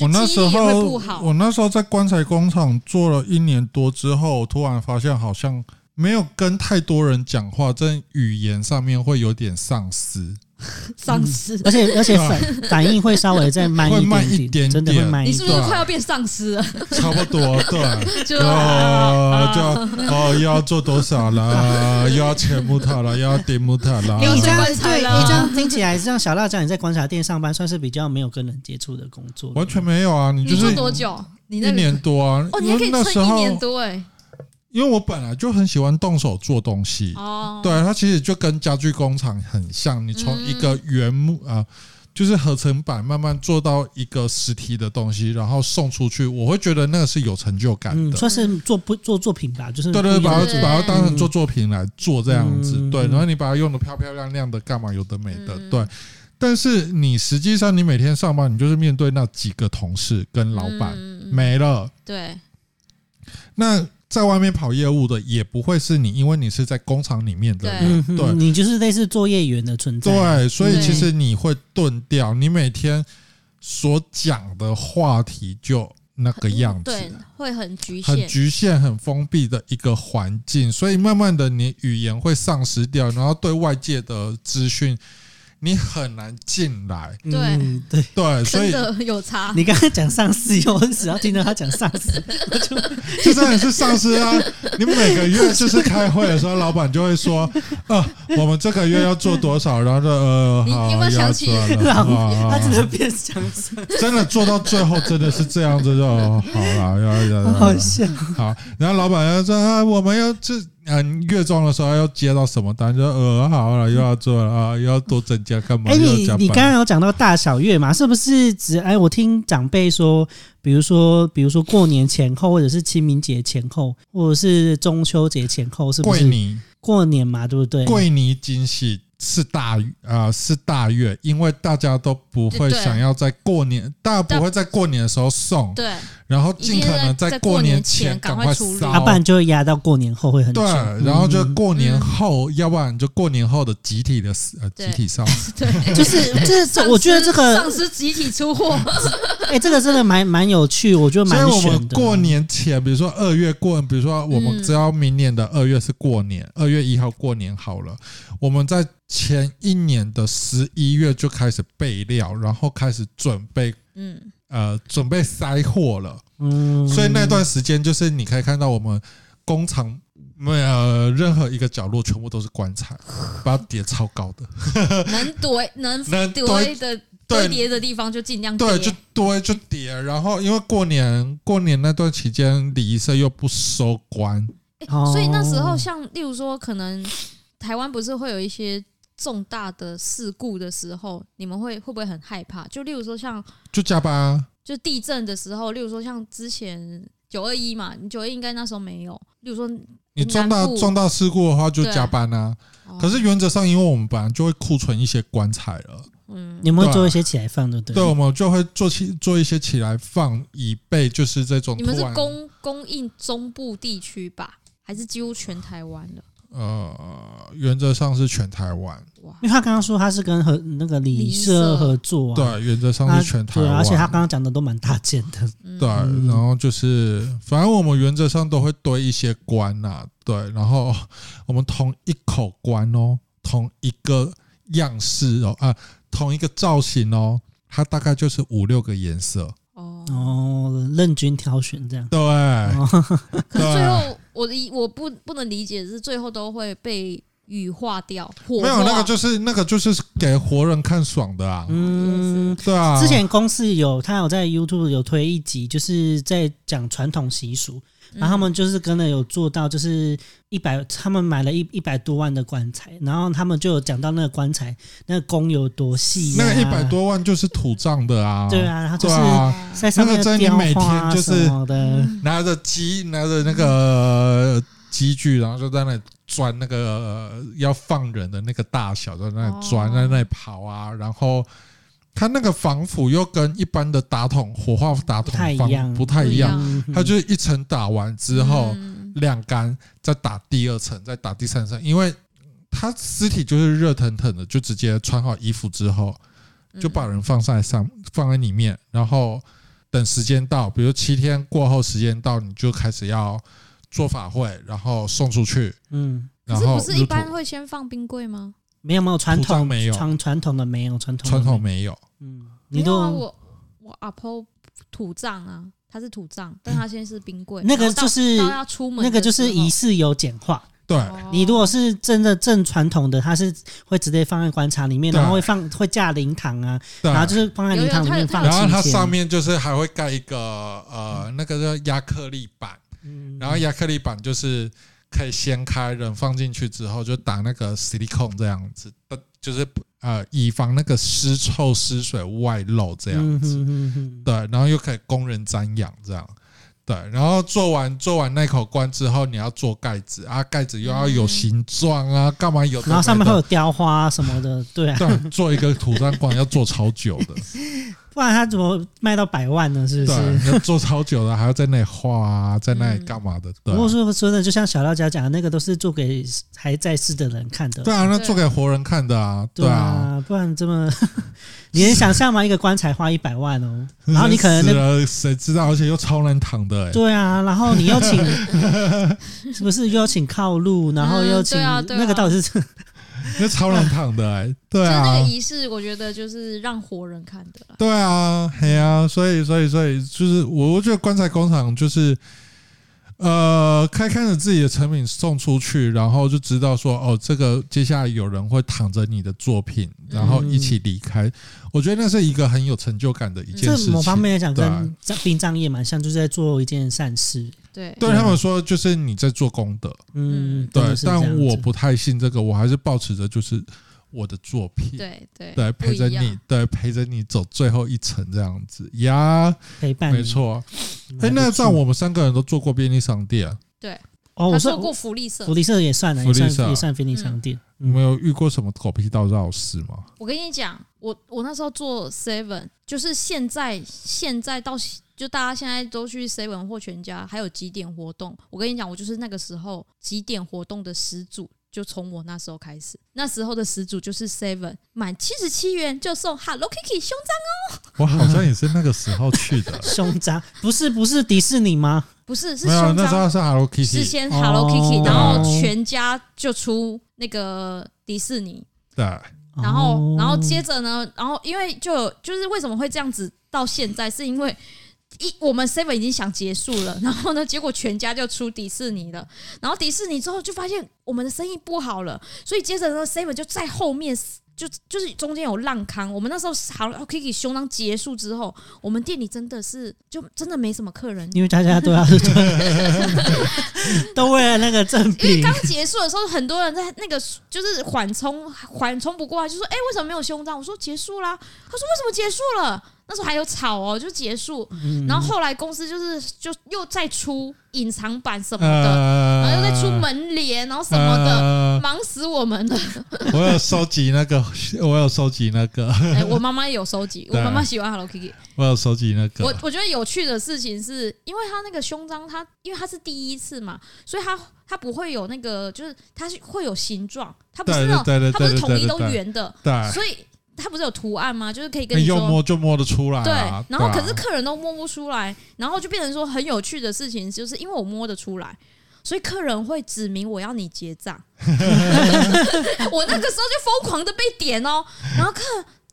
我那时候我那时候在棺材工厂做了一年多之后，突然发现好像没有跟太多人讲话，在语言上面会有点丧失。<laughs> 丧尸，而且而且反反应会稍微再慢一点点，会慢一点点，真的会慢一点点。你是不是快要变丧尸了？差不多，对，<laughs> 就就哦，又要做多少了？<laughs> 又要切木头了？又要叠木头了？你这样对，你这样听起来像小辣椒，你在观察店上班，算是比较没有跟人接触的工作。完全没有啊！你就是做多久？你一年多啊？哦，你还可以撑一年多哎。因为我本来就很喜欢动手做东西，哦，对，它其实就跟家具工厂很像。你从一个原木啊，就是合成板，慢慢做到一个实体的东西，然后送出去，我会觉得那个是有成就感的，算是做不做作品吧，就是对对，把它把它当成做作品来做这样子，对，然后你把它用的漂漂亮亮的，干嘛有的没的，对。但是你实际上你每天上班，你就是面对那几个同事跟老板没了，对，那。在外面跑业务的也不会是你，因为你是在工厂里面的人，对，对。你就是类似作业员的存在。对，所以其实你会钝掉，你每天所讲的话题就那个样子，对，会很局限，很局限、很封闭的一个环境，所以慢慢的你语言会丧失掉，然后对外界的资讯。你很难进来，对对对，所以有差。你刚才讲上司，我只要听到他讲上司，<laughs> 就真的是上司啊！<laughs> 你每个月就是开会的时候，老板就会说：“啊，<laughs> 我们这个月要做多少？”然后就呃，好，有没有想起他真的变上司？真的做到最后真的是这样子就好了，要要好笑。好，然后老板要说：“啊，我们要这。”嗯，月中的时候要接到什么单，就呃好了，又要做了啊，又要多增加干嘛？哎、欸，你你刚刚有讲到大小月嘛？是不是指哎？我听长辈说，比如说比如说过年前后，或者是清明节前后，或者是中秋节前后，是不是？过年过年嘛，对不对？过年惊喜。是大啊、呃，是大月，因为大家都不会想要在过年，大家不会在过年的时候送，对，然后尽可能在过年前赶快烧，要不然就会压到过年后会很，对，然后就过年后，要不然就过年后的集体的呃集体烧，<laughs> 对，就是这是我觉得这个丧尸集体出货，<laughs> 哎，这个真的蛮蛮有趣，我觉得蛮。所以我们过年前，比如说二月过，比如说我们只要明年的二月是过年，二月一号过年好了，我们在。前一年的十一月就开始备料，然后开始准备，嗯，呃，准备塞货了，嗯，所以那段时间就是你可以看到我们工厂没有任何一个角落全部都是棺材，<laughs> 把它叠超高的，能堆 <laughs> 能能堆的堆叠的地方就尽量对，就堆就叠，然后因为过年过年那段期间礼仪社又不收棺，欸，所以那时候像例如说可能台湾不是会有一些。重大的事故的时候，你们会会不会很害怕？就例如说像就加班啊，就地震的时候，例如说像之前九二一嘛，你九二一应该那时候没有。例如说你重大重大事故的话就加班啊，可是原则上，因为我们本来就会库存一些棺材了。嗯，你们会做一些起来放的，对，对，我们就会做起做一些起来放，以备就是这种。你们是供供应中部地区吧，还是几乎全台湾的？呃，原则上是全台湾。因为他刚刚说他是跟和那个李社合作，啊，对，原则上是全台湾，而且他刚刚讲的都蛮大件的，对。然后就是，反正我们原则上都会堆一些棺呐，对。然后我们同一口棺哦，同一个样式哦啊。同一个造型哦，它大概就是五六个颜色哦哦，任君挑选这样。对，哦、<laughs> 可是最后我的我不不能理解的是，最后都会被羽化掉。没有那个就是那个就是给活人看爽的啊。嗯，对啊。之前公司有他有在 YouTube 有推一集，就是在讲传统习俗。然后他们就是真的有做到，就是一百，他们买了一一百多万的棺材，然后他们就有讲到那个棺材那个工有多细，那个一百多万就是土葬的啊，对啊，然后就是在上面雕花什么的，拿着机拿着那个机具，然后就在那里钻那个要放人的那个大小，在那里钻，在那里跑啊，然后。它那个防腐又跟一般的打桶火化打桶防不太一样，它就是一层打完之后晾干，再打第二层，再打第三层，因为它尸体就是热腾腾的，就直接穿好衣服之后就把人放在上放在里面，然后等时间到，比如七天过后时间到，你就开始要做法会，然后送出去。嗯，然后不是一般会先放冰柜吗？没有没有传统没有。传传统的没有传统传统没有，嗯，你都我我阿婆土葬啊，他是土葬，但他现在是冰柜，那个就是要出门，那个就是仪式有简化。对，你如果是真的正传统的，它是会直接放在棺材里面，然后会放会架灵堂啊，然后就是放在灵堂里面放，然后它上面就是还会盖一个呃那个叫压克力板，然后亚克力板就是。可以掀开，人放进去之后就打那个矽利康这样子，就是呃，以防那个湿臭湿水外漏这样子，对，然后又可以供人瞻仰这样，对，然后做完做完那口棺之后，你要做盖子啊，盖子又要有形状啊，干嘛有？然后上面会有雕花什么的，对啊，对，做一个土葬棺要做超久的。<laughs> 不然他怎么卖到百万呢？是不是？要做超久了，还要在那里画啊，在那里干嘛的？对。不过说说的，就像小廖家讲的那个，都是做给还在世的人看的。对啊，那做给活人看的啊。对啊，不然这么，<laughs> 你能想象吗？一个棺材花一百万哦，<laughs> 然后你可能那谁知道？而且又超难躺的。对啊，然后你又请，<laughs> 是不是又要请靠路？然后又请那个到底是？那超难躺的哎、欸，对啊，那个仪式我觉得就是让活人看的。对啊，嘿啊，所以所以所以就是我我觉得棺材工厂就是，呃，开开着自己的成品送出去，然后就知道说哦，这个接下来有人会躺着你的作品，然后一起离开。我觉得那是一个很有成就感的一件事情。某方面来讲，跟殡葬业蛮像，就是在做一件善事。对，对他们说就是你在做功德，嗯，对，但我不太信这个，我还是保持着就是我的作品，对对对，陪着你，对陪着你走最后一程这样子呀，陪伴，没错。哎，那这样我们三个人都做过便利商店，对，哦，我做过福利社，福利社也算了，福利社也算便利商店。你没有遇过什么狗屁倒灶事吗？我跟你讲，我我那时候做 seven，就是现在现在到。就大家现在都去 seven 或全家，还有几点活动。我跟你讲，我就是那个时候几点活动的始祖，就从我那时候开始。那时候的始祖就是 seven，满七十七元就送 Hello Kitty 胸章哦。我好像也是那个时候去的。<laughs> 胸章不是不是迪士尼吗？不是，是胸章。那时候是 Hello Kitty，是先 Hello Kitty，、哦、然后全家就出那个迪士尼。对。然后，然后接着呢？然后因为就就是为什么会这样子到现在，是因为。一我们 seven 已经想结束了，<laughs> 然后呢，结果全家就出迪士尼了，然后迪士尼之后就发现我们的生意不好了，所以接着呢，seven 就在后面。就就是中间有浪康，我们那时候好了，Kiki 胸章结束之后，我们店里真的是就真的没什么客人，因为大家都要 <laughs> 都为了那个赠品。因为刚结束的时候，很多人在那个就是缓冲缓冲不过来，就说：“哎、欸，为什么没有胸章？”我说：“结束啦。”他说：“为什么结束了？”那时候还有吵哦，就结束。然后后来公司就是就又再出隐藏版什么的，然后又再出门帘，然后什么的，忙死我们了。我有收集那个，我有收集那个。哎，我妈妈也有收集，<laughs> 我妈妈喜欢 Hello Kitty。我有收集那个。我我觉得有趣的事情是，因为他那个胸章，他因为他是第一次嘛，所以他他不会有那个，就是它是会有形状，它不是那种，它不是统一都圆的，所以。它不是有图案吗？就是可以跟你说，用摸就摸得出来，啊。对，然后可是客人都摸不出来，然后就变成说很有趣的事情，就是因为我摸得出来，所以客人会指明我要你结账。<laughs> 我那个时候就疯狂的被点哦，然后客，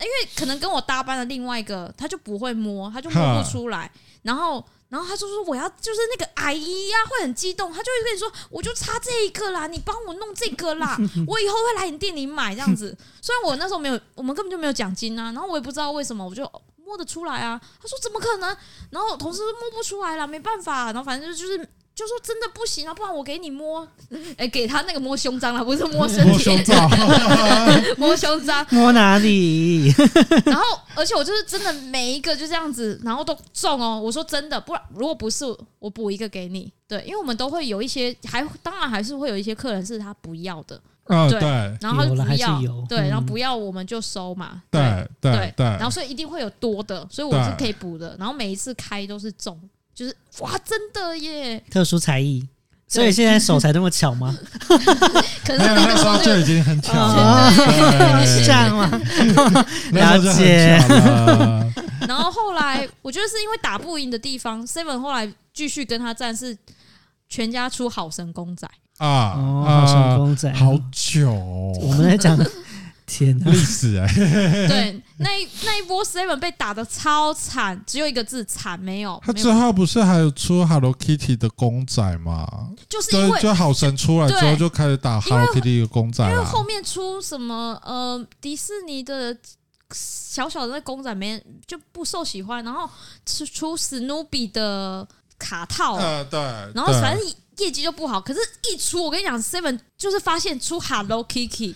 因为可能跟我搭班的另外一个，他就不会摸，他就摸不出来，然后。然后他就说：“我要就是那个阿姨呀，会很激动，他就会跟你说，我就差这一个啦，你帮我弄这个啦，<laughs> 我以后会来你店里买这样子。虽然我那时候没有，我们根本就没有奖金啊，然后我也不知道为什么，我就摸得出来啊。他说怎么可能？然后同事摸不出来了，没办法，然后反正就是。”就说真的不行啊，不然我给你摸，哎、欸，给他那个摸胸章了，不是摸身体，摸胸章，<laughs> 摸胸章，摸哪里？<laughs> 然后，而且我就是真的每一个就这样子，然后都中哦。我说真的，不然如果不是我补一个给你，对，因为我们都会有一些，还当然还是会有一些客人是他不要的，嗯、对，然后他就不要，对，然后不要我们就收嘛，对对对，对，然后所以一定会有多的，所以我是可以补的，然后每一次开都是中。就是哇，真的耶！特殊才艺，所以现在手才那么巧吗？<laughs> 可是那个时候就已经很巧了，这样吗？<laughs> 了解。然后后来，我觉得是因为打不赢的地方，Seven 后来继续跟他战，是全家出好神公仔啊，好神公仔，好久。我们在讲。天呐，<laughs> 历史哎！对，那一那一波 Seven 被打的超惨，只有一个字惨，没有。他之后不是还有出 Hello Kitty 的公仔吗？就是因为就好神出来之后就开始打 Hello Kitty 的公仔，因为后面出什么呃迪士尼的小小的那公仔没就不受喜欢，然后出出史努比的卡套，呃对，然后反正业绩就不好。可是，一出我跟你讲，Seven 就是发现出 Hello Kitty。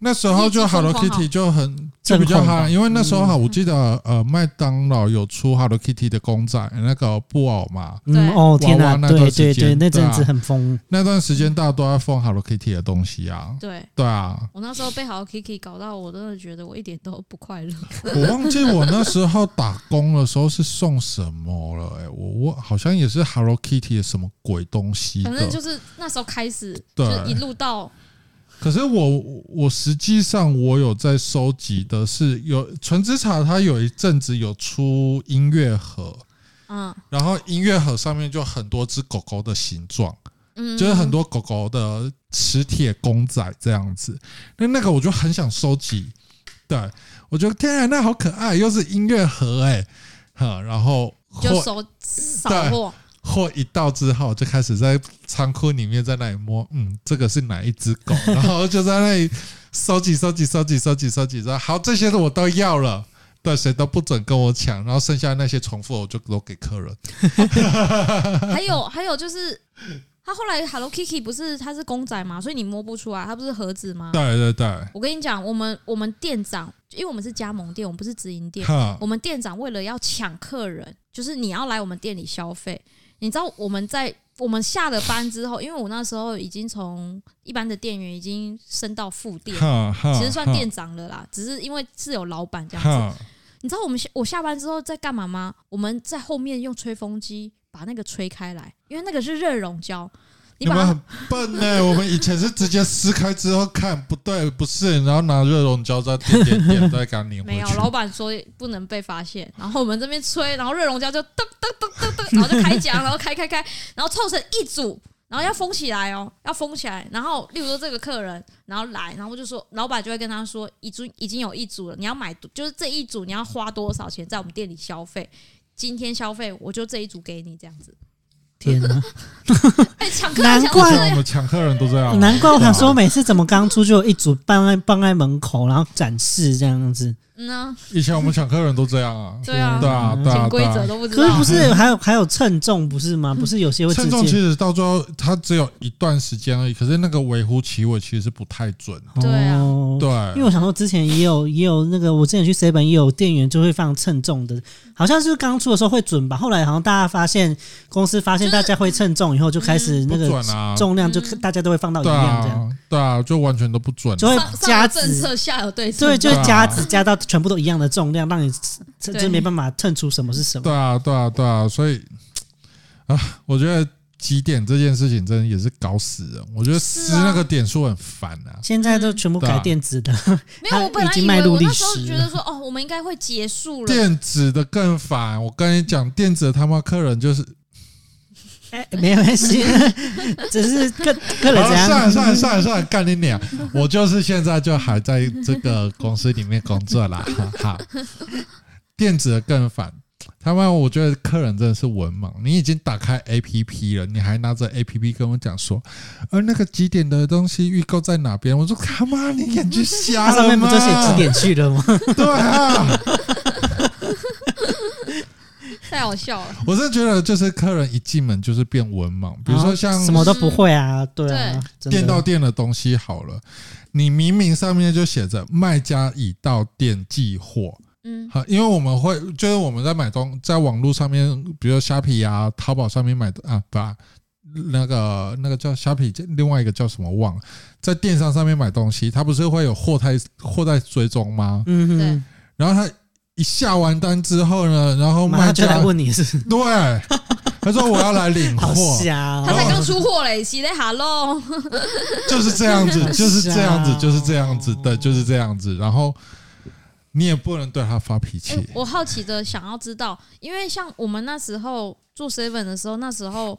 那时候就 Hello Kitty 就很就比较好，因为那时候哈，我记得呃麦当劳有出 Hello Kitty 的公仔，那个布偶嘛，嗯哦天哪，对对对，那阵子很疯，那段时间大家都在疯 Hello Kitty 的东西啊，对。对啊，我那时候被 Hello Kitty 搞到，我真的觉得我一点都不快乐。<laughs> 我忘记我那时候打工的时候是送什么了，哎，我我好像也是 Hello Kitty 的什么鬼东西，反正就是那时候开始，就一路到。可是我我实际上我有在收集的是有纯之茶，它有一阵子有出音乐盒，嗯，然后音乐盒上面就很多只狗狗的形状，嗯，就是很多狗狗的磁铁公仔这样子，那那个我就很想收集，对，我觉得天啊，那好可爱，又是音乐盒哎、欸，哈，然后就收扫货。货一到之后，就开始在仓库里面在那里摸，嗯，这个是哪一只狗？<laughs> 然后就在那里收集、收集、收集、收集、收集。说好，这些的我都要了，对，谁都不准跟我抢。然后剩下那些重复，我就都给客人。还有还有就是，他后来 Hello Kitty 不是他是公仔嘛，所以你摸不出来，他不是盒子吗？对对对。我跟你讲，我们我们店长，因为我们是加盟店，我们不是直营店，我们店长为了要抢客人，就是你要来我们店里消费。你知道我们在我们下了班之后，因为我那时候已经从一般的店员已经升到副店，其实算店长了啦。只是因为是有老板这样子。你知道我们下我下班之后在干嘛吗？我们在后面用吹风机把那个吹开来，因为那个是热熔胶。你们很笨呢、欸！我们以前是直接撕开之后看，不对，不是，然后拿热熔胶再点点点再给它拧回去。<laughs> 没有，老板说不能被发现。然后我们这边吹，然后热熔胶就噔噔噔噔噔，然后就开奖，然后开开开，然后凑成一组，然后要封起来哦，要封起来。然后，例如说这个客人，然后来，然后就说，老板就会跟他说，已经已经有一组了，你要买，就是这一组你要花多少钱在我们店里消费。今天消费我就这一组给你这样子。天哪！<laughs> 哎，抢客难怪我们抢客人都这样。难怪我想说，每次怎么刚出就有一组放在放在门口，然后展示这样子。嗯啊，以前我们抢客人都这样啊，<laughs> 对啊，对啊，对啊，潜规则都不知道。可是不是还有还有称重不是吗？不是有些会称重，其实到最后它只有一段时间而已。可是那个微乎其微，其实是不太准。对啊，对，因为我想说之前也有也有那个，我之前去 seven 也有店员就会放称重的，好像是刚出的时候会准吧。后来好像大家发现公司发现大家会称重以后，就开始那个重量就大家都会放到一样这样。对啊，就完全都不准，就会加政策下有对策，对，就是加值加到全部都一样的重。量让你这这没办法称出什么是什么。对啊，对啊，对啊，所以啊，我觉得几点这件事情真的也是搞死人。我觉得撕那个点数很烦啊。现在都全部改电子的，没有，我本来 <laughs> 以为我那时候觉得说，哦，我们应该会结束了。电子的更烦，我跟你讲，电子的他妈客人就是。哎，<laughs> 没有关系，<laughs> 只是客客人这样。算了算了算了算了，干你娘！我就是现在就还在这个公司里面工作啦。<laughs> 好，电子的更烦，他妈，我觉得客人真的是文盲。你已经打开 APP 了，你还拿着 APP 跟我讲说，而那个几点的东西预购在哪边？我说他妈，你眼睛瞎了吗？上面不就写几点去了吗？对啊。太好笑了！我是觉得，就是客人一进门就是变文盲，比如说像什么都不会啊，对啊，店到店的东西好了，你明明上面就写着卖家已到店寄货，嗯，好，因为我们会就是我们在买东在网络上面，比如说虾皮啊、淘宝上面买的啊，把，那个那个叫虾皮，另外一个叫什么忘了，在电商上面买东西，它不是会有货态货态追踪吗？嗯然后他。一下完单之后呢，然后卖家就来问你是？对，他说我要来领货，哦、他才刚出货嘞，洗嘞哈喽，就是这样子，就是这样子，就是这样子的，就是这样子。然后你也不能对他发脾气。欸、我好奇的想要知道，因为像我们那时候做 seven 的时候，那时候。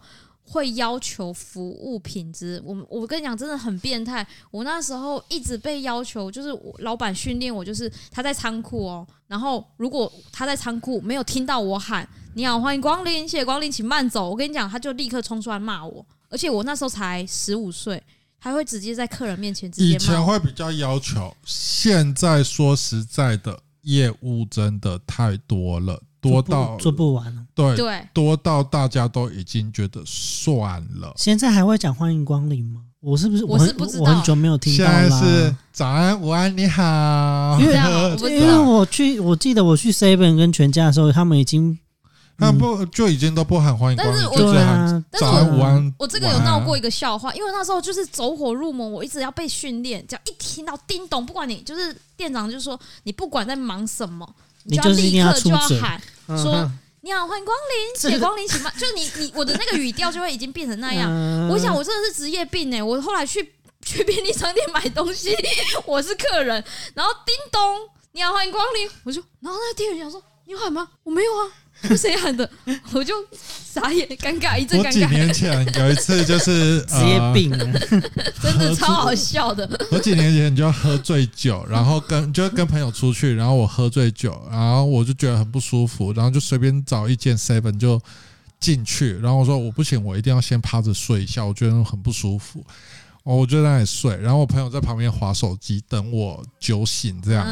会要求服务品质，我我跟你讲，真的很变态。我那时候一直被要求，就是老板训练我，就是他在仓库哦，然后如果他在仓库没有听到我喊“你好，欢迎光临，谢谢光临，请慢走”，我跟你讲，他就立刻冲出来骂我。而且我那时候才十五岁，还会直接在客人面前直接骂。以前会比较要求，现在说实在的，业务真的太多了。多到做不完了，对对，多到大家都已经觉得算了。现在还会讲欢迎光临吗？我是不是？我是不知道，我很久没有听到了。现在是早安、午安、你好。因为 <laughs> 因为我去，我记得我去 Seven 跟全家的时候，他们已经，他不就已经都不喊欢迎光临，但是我觉得早安、午安。我这个有闹过一个笑话，因为那时候就是走火入魔，我一直要被训练，只要一听到叮咚，不管你就是店长就说你不管在忙什么。你就要立刻就要喊说你好，欢迎光临，谢谢光临，请慢。就你你我的那个语调就会已经变成那样。我想我真的是职业病哎！我后来去去便利商店买东西，<laughs> 我是客人，然后叮咚，你好，欢迎光临，我就然后那个店员想说你喊吗？我没有啊。谁喊的？我就傻眼，<laughs> 尴尬一阵。我几年前有一次就是职业病，<laughs> <laughs> 真的超好笑的。我几年前就喝醉酒，然后跟就跟朋友出去，然后我喝醉酒，然后我就觉得很不舒服，然后就随便找一间 seven 就进去，然后我说我不行，我一定要先趴着睡一下，我觉得很不舒服，我就在那里睡，然后我朋友在旁边划手机等我酒醒，这样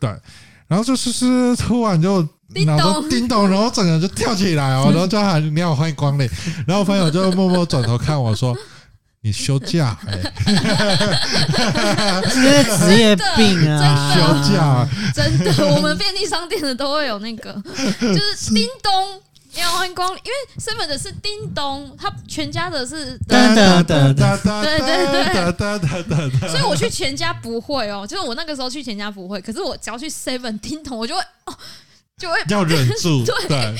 对，然后就是是突然就。然后叮咚，然后整个人就跳起来哦，<laughs> 然后就喊你好，欢迎光临。<laughs> 然后朋友就默默转头看我说：“你休假？”哎，这是职业病啊！休假，真的，我们便利商店的都会有那个，就是叮咚，你好，欢迎光临。因为 seven 的是叮咚，他全家的是哒哒哒哒，对对对，所以我去全家不会哦，就是我那个时候去全家不会，可是我只要去 seven 叮咚，我就会哦。就会要忍住，<laughs> 对，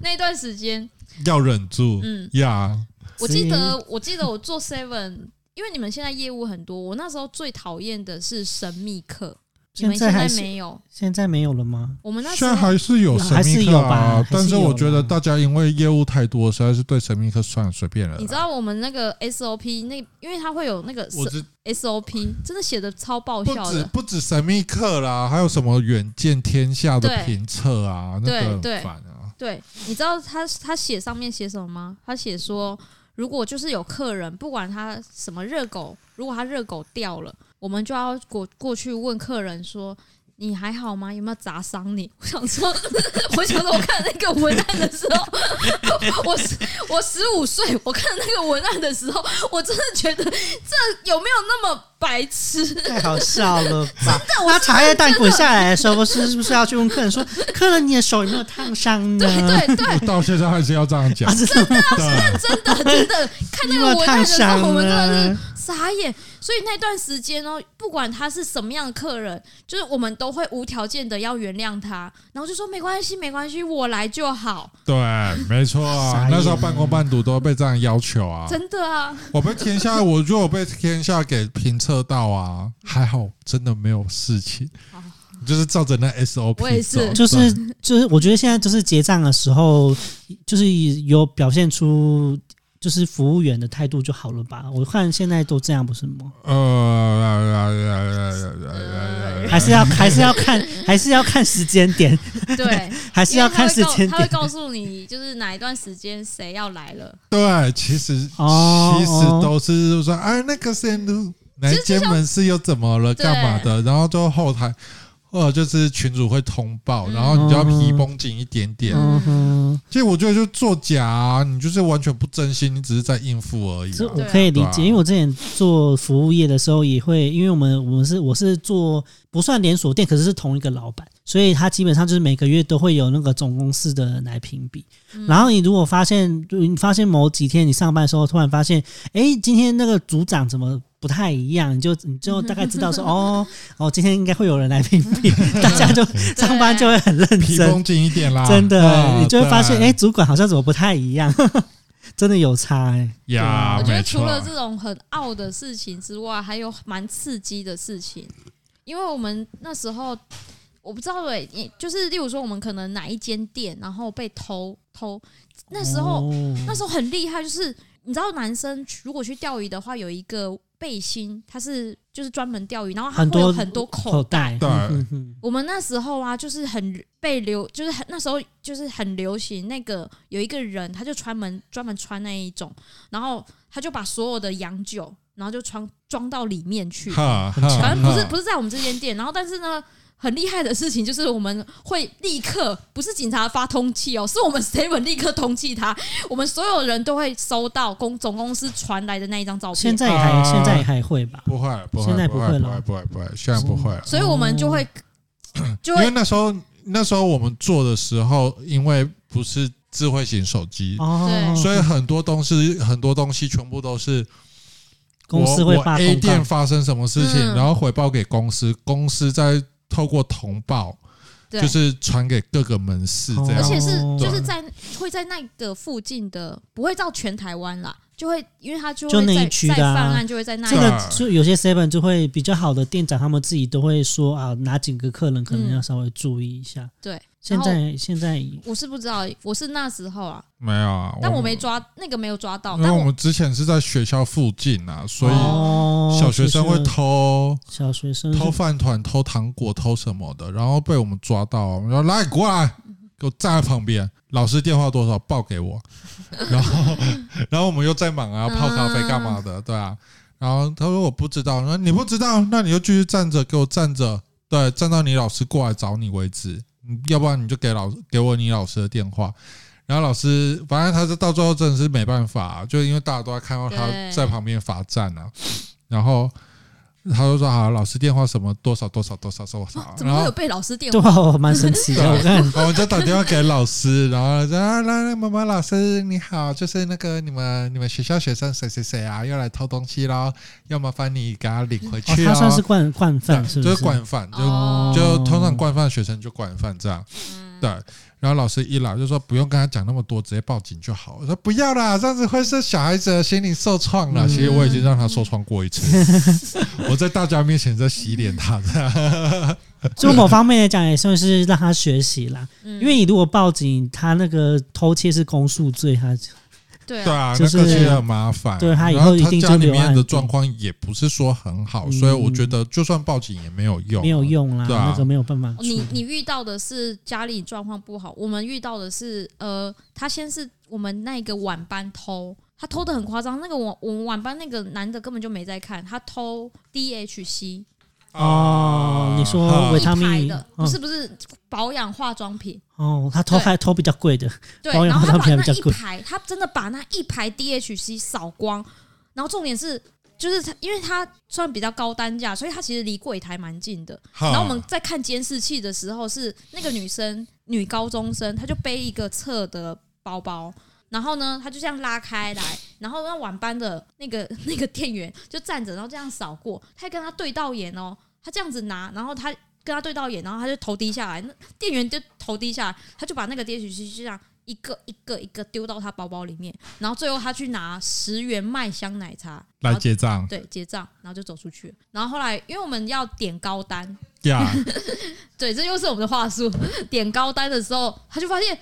那段时间要忍住，嗯呀。我记得，我记得我做 seven，因为你们现在业务很多，我那时候最讨厌的是神秘客。你们现在没有？现在没有了吗？我们那现在还是有神秘客啊，但是我觉得大家因为业务太多，实在是对神秘客算了随便了。你知道我们那个 SOP 那，因为它会有那个 SOP，真的写的超爆笑的。不止不止神秘客啦，还有什么远见天下的评测啊，那个很烦啊。对，你知道他他写上面写什么吗？他写说，如果就是有客人，不管他什么热狗，如果他热狗掉了，我们就要过过去问客人说。你还好吗？有没有砸伤你？<laughs> 我想说，<laughs> 我想说，我看那个文案的时候，<laughs> 我我十五岁，我看那个文案的时候，我真的觉得这有没有那么白痴？太好笑了吧！真的，我茶叶蛋滚下来的时候，不是是不是要去问客人说，客人你的手有没有烫伤呢？对对对，到现在还是要这样讲，啊、真的是认真的真的。看那个文案的时候，我们真的是傻眼。所以那段时间哦，不管他是什么样的客人，就是我们都会无条件的要原谅他，然后就说没关系，没关系，我来就好。对，没错啊，那时候半工半读都被这样要求啊，真的啊。我被天下，我如果被天下给评测到啊，还好，真的没有事情，就是照着那 SOP 走。我也是，就是就是，我觉得现在就是结账的时候，就是有表现出。就是服务员的态度就好了吧？我看现在都这样，不是吗？呃，还是要还是要看还是要看时间点。对，还是要看时间。他会告诉你，就是哪一段时间谁要来了。对，其实其实都是说，哎，那个线路哪间门市又怎么了，干嘛的？然后就后台。或者就是群主会通报，然后你就要皮绷紧一点点。嗯哼，其实我觉得就作假啊，你就是完全不真心，你只是在应付而已。这我可以理解，因为我之前做服务业的时候也会，因为我们我们是我是做不算连锁店，可是是同一个老板，所以他基本上就是每个月都会有那个总公司的来评比。然后你如果发现，你发现某几天你上班的时候突然发现，哎，今天那个组长怎么？不太一样，你就你就大概知道说 <laughs> 哦哦，今天应该会有人来评比，<laughs> 大家就上班就会很认真，皮绷紧一点啦。真的，啊、你就会发现，哎对，主管好像怎么不太一样，<laughs> 真的有差哎。呀，我觉得除了这种很傲的事情之外，还有蛮刺激的事情，因为我们那时候我不知道哎，就是例如说，我们可能哪一间店然后被偷偷，那时候、哦、那时候很厉害，就是你知道，男生如果去钓鱼的话，有一个。背心，它是就是专门钓鱼，然后它会有很多口袋。对，我们那时候啊，就是很被流，就是很那时候就是很流行那个有一个人，他就专门专门穿那一种，然后他就把所有的洋酒，然后就装装到里面去，反正不是不是在我们这间店，然后但是呢。很厉害的事情就是我们会立刻，不是警察发通缉哦，是我们 Seven 立刻通缉他。我们所有人都会收到公总公司传来的那一张照片。现在还现在还会吧？不会，不会，现在不会了，不会，不会，不会，现在不会了。所以我们就会，<clears throat> 就因为那时候那时候我们做的时候，因为不是智慧型手机，对，所以很多东西很多东西全部都是公司会发 A 店发生什么事情，然后回报给公司，公司在。透过通报，对。就是传给各个门市这样，而且是就是在会在那个附近的，不会到全台湾啦，就会因为他就会在就那一区的犯案就会在那里。这个就有些 seven 就会比较好的店长，他们自己都会说啊，哪几个客人可能要稍微注意一下。嗯、对。现在现在我是不知道，我是那时候啊，没有啊，但我没抓那个没有抓到，因为我们之前是在学校附近啊，所以小学生会偷小学生偷饭团、偷糖果、偷什么的，然后被我们抓到，我们说来过来，给我站在旁边，老师电话多少报给我，<laughs> 然后然后我们又在忙啊，泡咖啡干嘛的，对啊，然后他说我不知道，那你不知道，那你就继续站着，给我站着，对，站到你老师过来找你为止。要不然你就给老给我你老师的电话，然后老师反正他是到最后真的是没办法，就因为大家都在看到他在旁边罚站啊，然后。他就说好，老师电话什么多少多少多少多少，怎么会有被老师电话？对，蛮神奇的。<laughs> 我们就打电话给老师，然后来来来，某某老师你好，就是那个你们你们学校学生谁谁谁啊，又来偷东西了，要麻烦你给他领回去。他算是惯惯犯，是不是？就是惯犯，就就通常惯犯学生就惯犯这样，对。然后老师一来就说不用跟他讲那么多，直接报警就好。我说不要啦，这样子会是小孩子的心灵受创了。其实我已经让他受创过一次，<laughs> 我在大家面前在洗脸他。就某方面来讲，也算是让他学习啦。因为你如果报警，他那个偷窃是公诉罪，他对啊，那个其实很麻烦。对他以后一定家里面的状况也不是说很好，所以我觉得就算报警也没有用，没有用啦，那个没有办法。你你遇到的是家里状况不好，我们遇到的是呃，他先是我们那个晚班偷。他偷的很夸张，那个我我们晚班那个男的根本就没在看，他偷 DHC 哦，你说维他命的，不是不是保养化妆品。哦，他偷还偷比较贵的，对，然后他把那一排，他真的把那一排 DHC 扫光，然后重点是就是他，因为他算比较高单价，所以他其实离柜台蛮近的。然后我们在看监视器的时候，是那个女生女高中生，她就背一个侧的包包。然后呢，他就这样拉开来，然后那晚班的那个 <laughs> 那个店员就站着，然后这样扫过，他还跟他对到眼哦，他这样子拿，然后他跟他对到眼，然后他就头低下来，那店员就头低下来，他就把那个 DHC 就这样一个一个一个丢到他包包里面，然后最后他去拿十元麦香奶茶来结账，对，结账，然后就走出去，然后后来因为我们要点高单，呀，<laughs> 对，这又是我们的话术，点高单的时候，他就发现。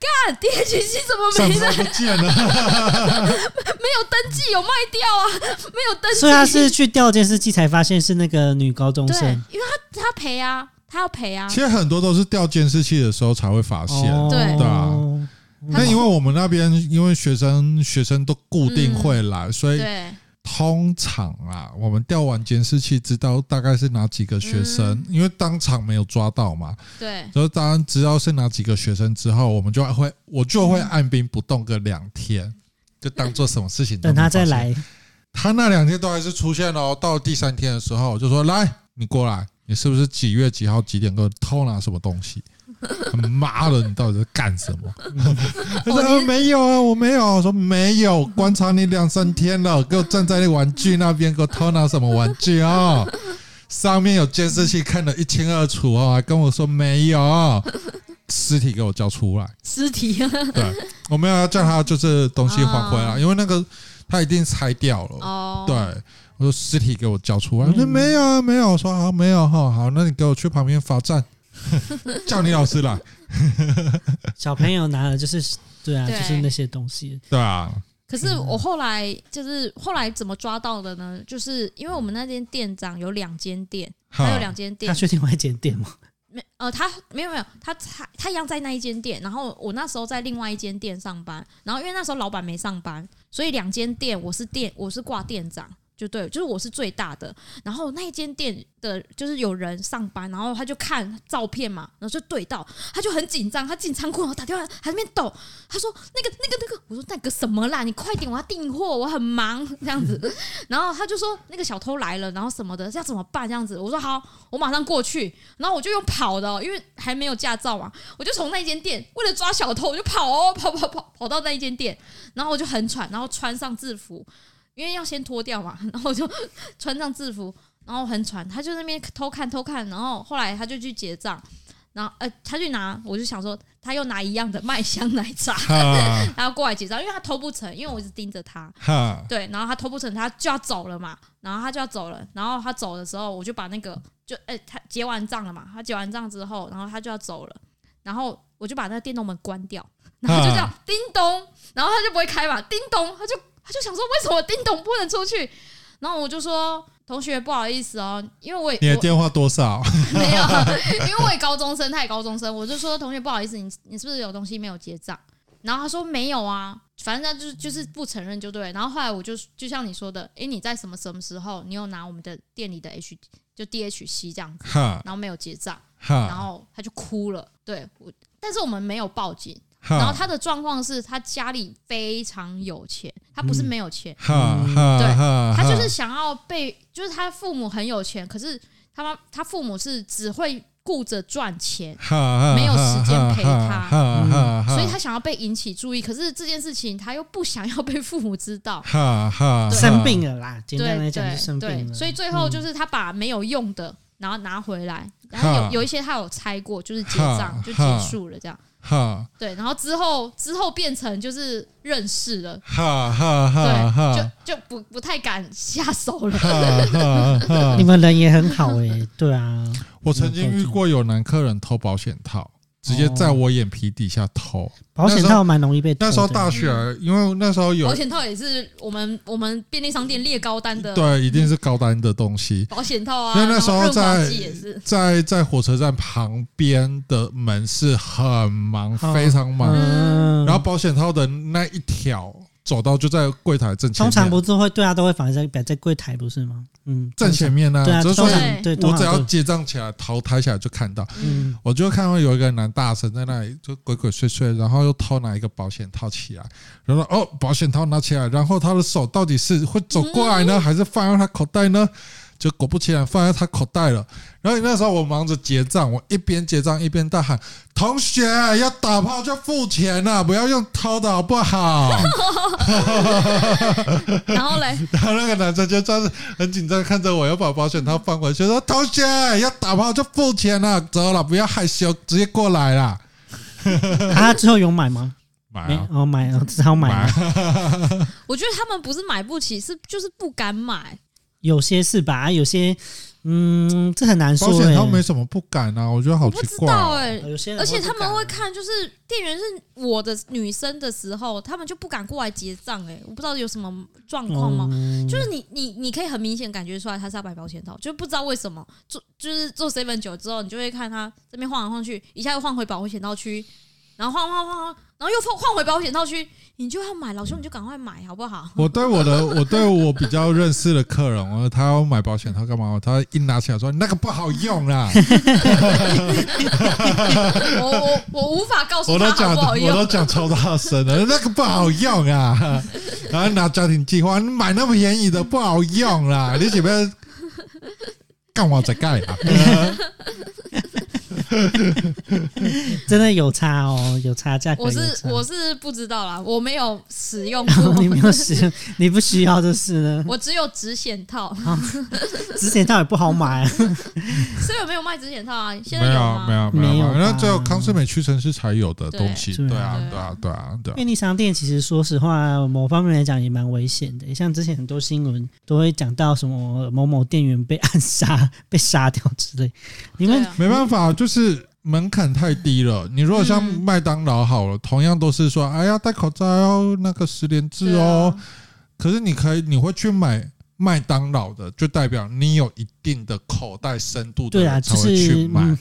干，DHC 怎么没了？不见了，没有登记，有卖掉啊，没有登记。所以他是去调监视器才发现是那个女高中生，因为他他赔啊，他要赔啊。其实很多都是调监视器的时候才会发现，哦、对的啊。那因为我们那边因为学生学生都固定会来，嗯、所以。通常啊，我们调完监视器，知道大概是哪几个学生，嗯、因为当场没有抓到嘛。对。所以当然知道是哪几个学生之后，我们就会我就会按兵不动个两天，就当做什么事情。等他再来，他那两天都还是出现了。到第三天的时候，我就说：“来，你过来，你是不是几月几号几点给我偷拿什么东西？”妈的，你到底在干什么？<laughs> 他说、呃：“没有啊，我没有。”我说：“没有，观察你两三天了，给我站在那玩具那边，给我偷拿什么玩具啊、哦？上面有监视器，看得一清二楚哦，还跟我说没有，尸体给我交出来。<laughs> 尸体、啊，对，我没有要叫他就是东西还回来，哦、因为那个他一定拆掉了。哦，对，我说尸体给我交出来，我说没有啊，没有。我说好，没有哈，好，那你给我去旁边罚站。” <laughs> 叫你老师来，<laughs> 小朋友拿的就是对啊，对就是那些东西，对啊。可是我后来就是后来怎么抓到的呢？就是因为我们那间店长有两间店，还有两间店，他去另外一间店吗？没，呃，他没有没有，他他他一样在那一间店，然后我那时候在另外一间店上班，然后因为那时候老板没上班，所以两间店我是店我是挂店长。就对，就是我是最大的。然后那一间店的，就是有人上班，然后他就看照片嘛，然后就对到，他就很紧张，他进仓库，然后打电话，还在那边抖。他说：“那个、那个、那个。”我说：“那个什么啦？你快点，我要订货，我很忙这样子。<laughs> ”然后他就说：“那个小偷来了，然后什么的，要怎么办？这样子。”我说：“好，我马上过去。”然后我就用跑的，因为还没有驾照嘛，我就从那间店为了抓小偷，我就跑哦，跑跑跑跑到那一间店，然后我就很喘，然后穿上制服。因为要先脱掉嘛，<laughs> 然后我就 <laughs> 穿上制服，然后很喘，他就在那边偷看偷看，然后后来他就去结账，然后呃他去拿，我就想说他又拿一样的麦香奶茶，<laughs> 然后过来结账，因为他偷不成，因为我一直盯着他，对，然后他偷不成，他就要走了嘛，然后他就要走了，然后他走的时候，我就把那个就哎他结完账了嘛，他结完账之后，然后他就要走了，然后我就把那个电动门关掉，然后就这样叮咚，然后他就不会开嘛，叮咚他就。他就想说，为什么叮咚不能出去？然后我就说，同学不好意思哦，因为我也你的电话多少？<laughs> 没有，因为我也高中生，他也高中生，我就说同学不好意思，你你是不是有东西没有结账？然后他说没有啊，反正他就就是不承认就对。然后后来我就就像你说的，诶，你在什么什么时候你有拿我们的店里的 H 就 DHC 这样子，然后没有结账，然后他就哭了。对，我但是我们没有报警。然后他的状况是他家里非常有钱，他不是没有钱，嗯、对，他就是想要被，就是他父母很有钱，可是他妈他父母是只会顾着赚钱，没有时间陪他，嗯、所以他想要被引起注意，可是这件事情他又不想要被父母知道，对生病了啦，简单来讲就生病了，对对对，所以最后就是他把没有用的然后拿回来，然后有有一些他有拆过，就是结账就结束了这样。哈，对，然后之后之后变成就是认识了，哈哈哈，对，就就不不太敢下手了。<laughs> 你们人也很好哎，对啊。我曾经遇过有男客人偷保险套，直接在我眼皮底下偷。保险套蛮容易被偷。那时候大学，因为那时候有保险套也是我们我们便利商店列高单的，对，一定是高单的东西。保险套啊，因为那时候在在在火车站旁边的门市很忙，非常忙。然后保险套的那一条。走到就在柜台正前面，通常不是会对啊，都会放在摆在柜台不是吗？嗯，正前面呢、啊，对啊，就是说对，我只要结账起来，头抬起来就看到，嗯，我就看到有一个男大神在那里就鬼鬼祟祟，然后又偷拿一个保险套起来，然后哦，保险套拿起来，然后他的手到底是会走过来呢，还是放到他口袋呢？就果不其然放在他口袋了，然后那时候我忙着结账，我一边结账一边大喊：“同学要打炮就付钱啊，不要用偷的好不好？” <laughs> 然后嘞，然后那个男生就这样子很紧张看着我，要把保险套放回去，说：“同学要打炮就付钱了，走了，不要害羞，直接过来啦。”他之后有买吗？买啊，哦买了，只好买。<laughs> 我觉得他们不是买不起，是就是不敢买。有些是吧，有些，嗯，这很难说。保险套没什么不敢啊，我觉得好奇怪。我不知道哎、欸，而且他们会看，就是店员是我的女生的时候，他们就不敢过来结账哎，我不知道有什么状况吗？嗯、就是你你你可以很明显感觉出来他是要买保险套，就不知道为什么做就是做 seven 九之后，你就会看他这边晃来晃去，一下又晃回保险套区，然后晃晃晃晃。然后又换换回保险套区，你就要买，老兄你就赶快买好不好？我对我的，我对我比较认识的客人，我说他要买保险套干嘛？他一拿起来说那个不好用啦。我我我无法告诉他好不好用，我都讲超大声了，那个不好用啊。然后拿家庭计划，你买那么便宜的不好用啦，你准备干嘛在盖啊？<laughs> <laughs> 真的有差哦，有差价格。我是我是不知道啦，我没有使用过。<laughs> 你没有使用，你不需要就是呢。<laughs> 我只有直险套，指险套也不好买。所以我没有卖直险套啊？现在没有没有没有，那只有康是美屈臣氏才有的东西。对啊对啊对啊对啊。便利商店其实说实话，某方面来讲也蛮危险的。像之前很多新闻都会讲到什么某某店员被暗杀、被杀掉之类。你们没办法，就是。是门槛太低了。你如果像麦当劳好了，同样都是说，哎呀，戴口罩哦，那个十连制哦。可是你可以，你会去买麦当劳的，就代表你有一定的口袋深度的人才会去买。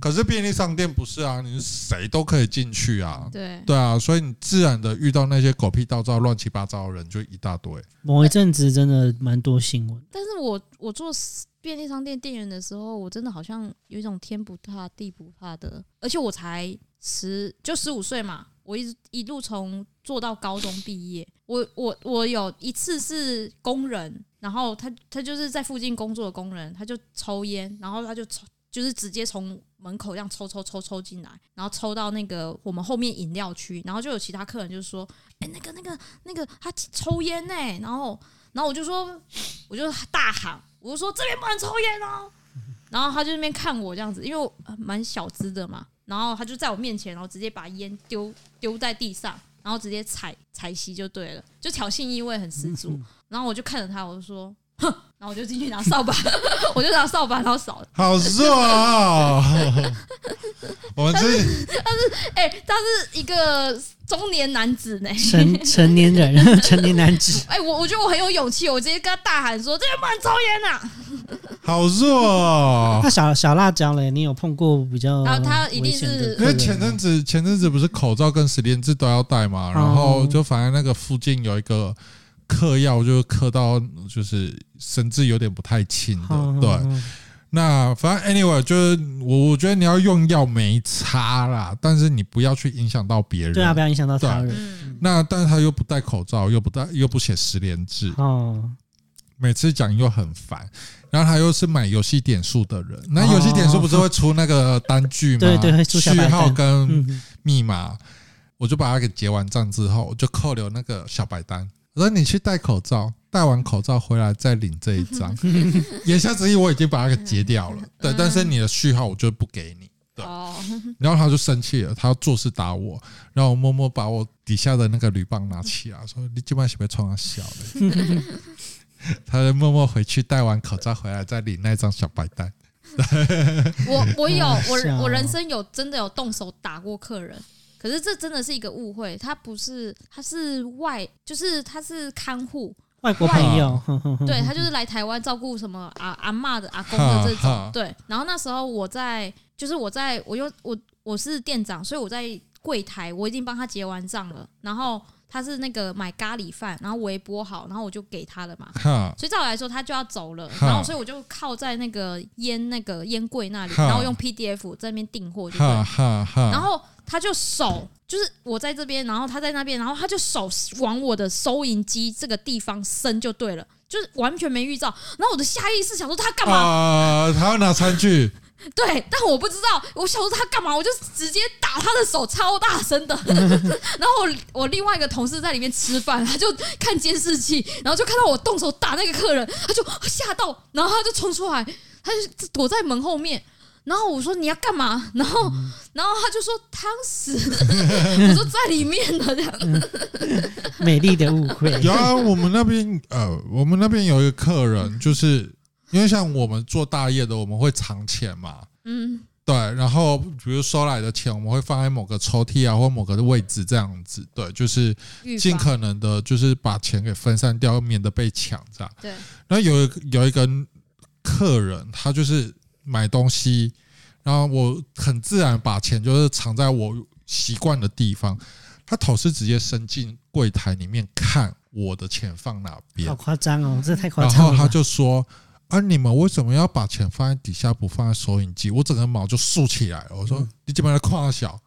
可是便利商店不是啊，你谁都可以进去啊。对对啊，所以你自然的遇到那些狗屁倒灶、乱七八糟的人就一大堆。某一阵子真的蛮多新闻，但是我我做。便利商店店员的时候，我真的好像有一种天不怕地不怕的，而且我才十就十五岁嘛，我一直一路从做到高中毕业。我我我有一次是工人，然后他他就是在附近工作的工人，他就抽烟，然后他就抽就是直接从门口这样抽抽抽抽进来，然后抽到那个我们后面饮料区，然后就有其他客人就说：“哎，那个那个那个他抽烟呢。”然后然后我就说，我就大喊。我就说这边不能抽烟哦，然后他就那边看我这样子，因为我蛮小资的嘛，然后他就在我面前，然后直接把烟丢丢在地上，然后直接踩踩熄就对了，就挑衅意味很十足。<laughs> 然后我就看着他，我就说，哼，然后我就进去拿扫把，我就拿扫把，然后扫。好热啊！我们这他是他是哎，他是一个。中年男子呢？成成年人，成年男子。哎，我我觉得我很有勇气，我直接跟他大喊说：“这边不能抽烟啊！”好弱哦！那小小辣椒嘞？你有碰过比较？啊，他一定是因为前阵子前阵子不是口罩跟十连制都要戴嘛，然后就反正那个附近有一个嗑药，就嗑到就是神志有点不太清的，对。那反正 anyway 就是我我觉得你要用药没差啦，但是你不要去影响到别人。对啊，不要影响到他人。那但是他又不戴口罩，又不戴又不写十连制哦，每次讲又很烦。然后他又是买游戏点数的人，那游戏点数不是会出那个单据吗？对对，序号跟密码，我就把它给结完账之后，我就扣留那个小白单。我说你去戴口罩。戴完口罩回来再领这一张，<laughs> 言下之意我已经把它给截掉了，<laughs> 对，但是你的序号我就不给你，对。<laughs> 然后他就生气了，他要做事打我，然后我默默把我底下的那个铝棒拿起来，说你今晚是不是冲他笑了？他就默默回去戴完口罩回来再领那张小白单。我我有我我人生有真的有动手打过客人，可是这真的是一个误会，他不是他是外，就是他是看护外国朋友，<laughs> 对他就是来台湾照顾什么阿阿妈的阿公的这种，对。然后那时候我在，就是我在我又我我是店长，所以我在柜台我已经帮他结完账了，然后。他是那个买咖喱饭，然后微波好，然后我就给他了嘛。所以照我来说，他就要走了。然后所以我就靠在那个烟那个烟柜那里，然后用 PDF 在那边订货，就对。然后他就手就是我在这边，然后他在那边，然后他就手往我的收银机这个地方伸就对了，就是完全没预兆。然后我的下意识想说他干嘛？呃，他要拿餐具。<laughs> 对，但我不知道，我想说他干嘛，我就直接打他的手，超大声的。<laughs> 然后我我另外一个同事在里面吃饭，他就看监视器，然后就看到我动手打那个客人，他就吓到，然后他就冲出来，他就躲在门后面。然后我说你要干嘛？然后然后他就说汤匙，我说在里面呢这样。美丽的误会。有啊，我们那边呃，我们那边有一个客人就是。因为像我们做大业的，我们会藏钱嘛，嗯，对，然后比如收来的钱，我们会放在某个抽屉啊，或某个位置这样子，对，就是尽可能的，就是把钱给分散掉，免得被抢，这样。对。然后有有一个客人，他就是买东西，然后我很自然把钱就是藏在我习惯的地方，他头是直接伸进柜台里面看我的钱放哪边，好夸张哦，这太夸张了。然后他就说。啊！你们为什么要把钱放在底下，不放在收银机？我整个毛就竖起来了。我说：“你怎么来夸小？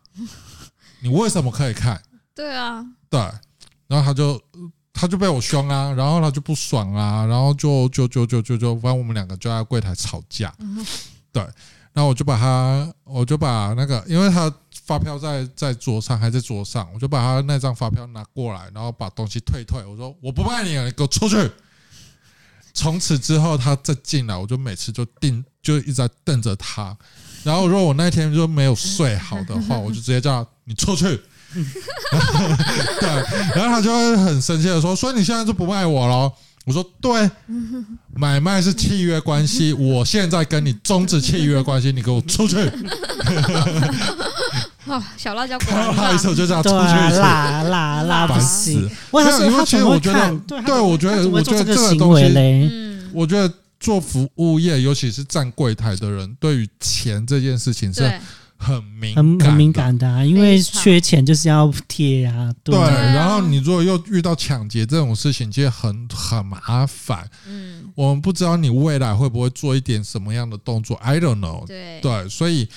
<laughs> 你为什么可以看？”对啊，对。然后他就他就被我凶啊，然后他就不爽啊，然后就就就就就就，反正我们两个就在柜台吵架。对。然后我就把他，我就把那个，因为他发票在在桌上，还在桌上，我就把他那张发票拿过来，然后把东西退退。我说：“我不卖你了，你给我出去。”从此之后，他再进来，我就每次就盯，就一直在瞪着他。然后，如果我那天就没有睡好的话，<laughs> 我就直接叫他你出去。<laughs> 对，然后他就会很生气的说：“所以你现在就不卖我喽？”我说：“对，买卖是契约关系，我现在跟你终止契约关系，你给我出去。”哦，小辣椒果然 <laughs> 辣，一手就这样出去，辣辣辣不行。没有，因为其实我觉得，对，我觉得，我觉得这个东西，我觉得做服务业，尤其是站柜台的人，对于钱这件事情是很敏很很敏感的，因为缺钱就是要贴啊。对，然后你如果又遇到抢劫这种事情，其实很很麻烦。嗯，我们不知道你未来会不会做一点什么样的动作，I don't know。对对，所以。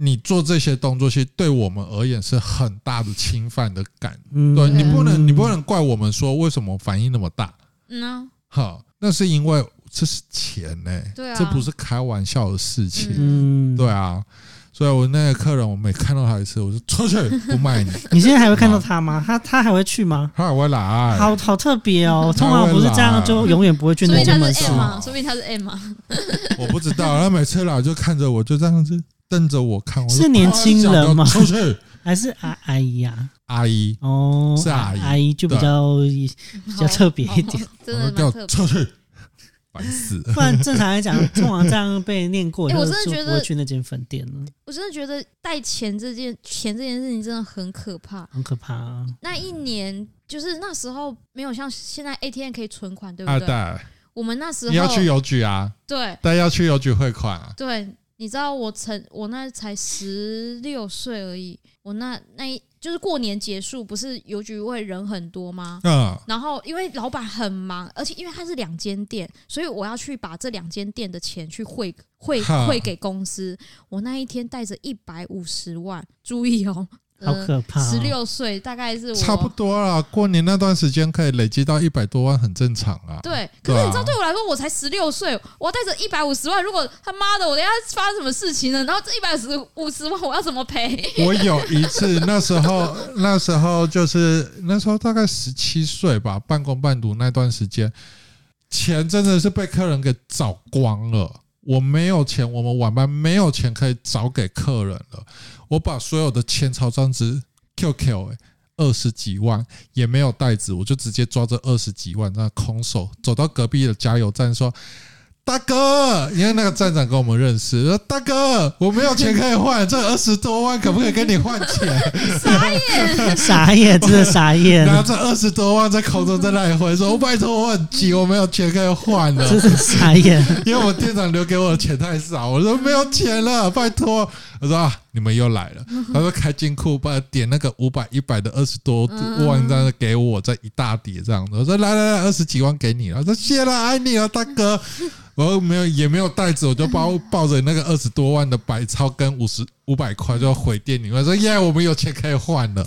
你做这些动作，其实对我们而言是很大的侵犯的感。嗯、对你不能，你不能怪我们说为什么反应那么大。嗯，好，那是因为这是钱呢、欸，对啊，这不是开玩笑的事情。嗯，对啊，所以我那个客人，我每看到他一次，我就出去不卖你。<laughs> 你现在还会看到他吗？他他还会去吗？他还会来。好好特别哦，<laughs> 通常不是这样，就永远不会去那家门市。说明他是 M 吗？<laughs> 我不知道，他每次来就看着我，就这样子。瞪着我看，我是年轻人吗？出去 <laughs> 还是阿阿姨呀？阿姨哦，是阿姨，阿姨就比较比较特别一点。真的蛮特别。出去，<laughs> 烦死！不然正常来讲，通常这样被念过，<laughs> 我真的觉得去那间粉店了。我真的觉得带钱这件钱这件事情真的很可怕，很可怕啊！那一年就是那时候没有像现在 ATM 可以存款，对不对？我们那时候你要去邮局啊？对，但要去邮局汇款啊？对。你知道我曾我那才十六岁而已，我那那一就是过年结束，不是邮局会人很多吗？嗯，然后因为老板很忙，而且因为他是两间店，所以我要去把这两间店的钱去汇汇汇给公司。我那一天带着一百五十万，注意哦。好可怕！十六岁大概是我差不多啦。过年那段时间可以累积到一百多万，很正常啊。对，可是你知道，对我来说，我才十六岁，我带着一百五十万，如果他妈的，我等下发生什么事情了？然后这一百十五十万，我要怎么赔？我有一次，那时候，<laughs> 那时候就是那时候大概十七岁吧，半工半读那段时间，钱真的是被客人给找光了。我没有钱，我们晚班没有钱可以找给客人了。我把所有的千钞张纸 QQ 哎，二十几万也没有袋子，我就直接抓着二十几万，那空手走到隔壁的加油站说：“大哥，因为那个站长跟我们认识，说大哥，我没有钱可以换，这二十多万可不可以跟你换钱？傻眼，<laughs> 傻眼，真的傻眼。拿着二十多万在口中在那里回说，我拜托我很急，我没有钱可以换了，真是傻眼。<laughs> 因为我店长留给我的钱太少，我说没有钱了，拜托。我说啊，你们又来了。<laughs> 他说开金库，把点那个五百、一百的二十多万这样给我，这一大叠这样子。我说来来来，二十几万给你了。我说谢了，爱你了，大哥。<laughs> 我没有也没有袋子，我就抱抱着那个二十多万的百钞跟五十五百块就回店里面说耶，我们有钱可以换了。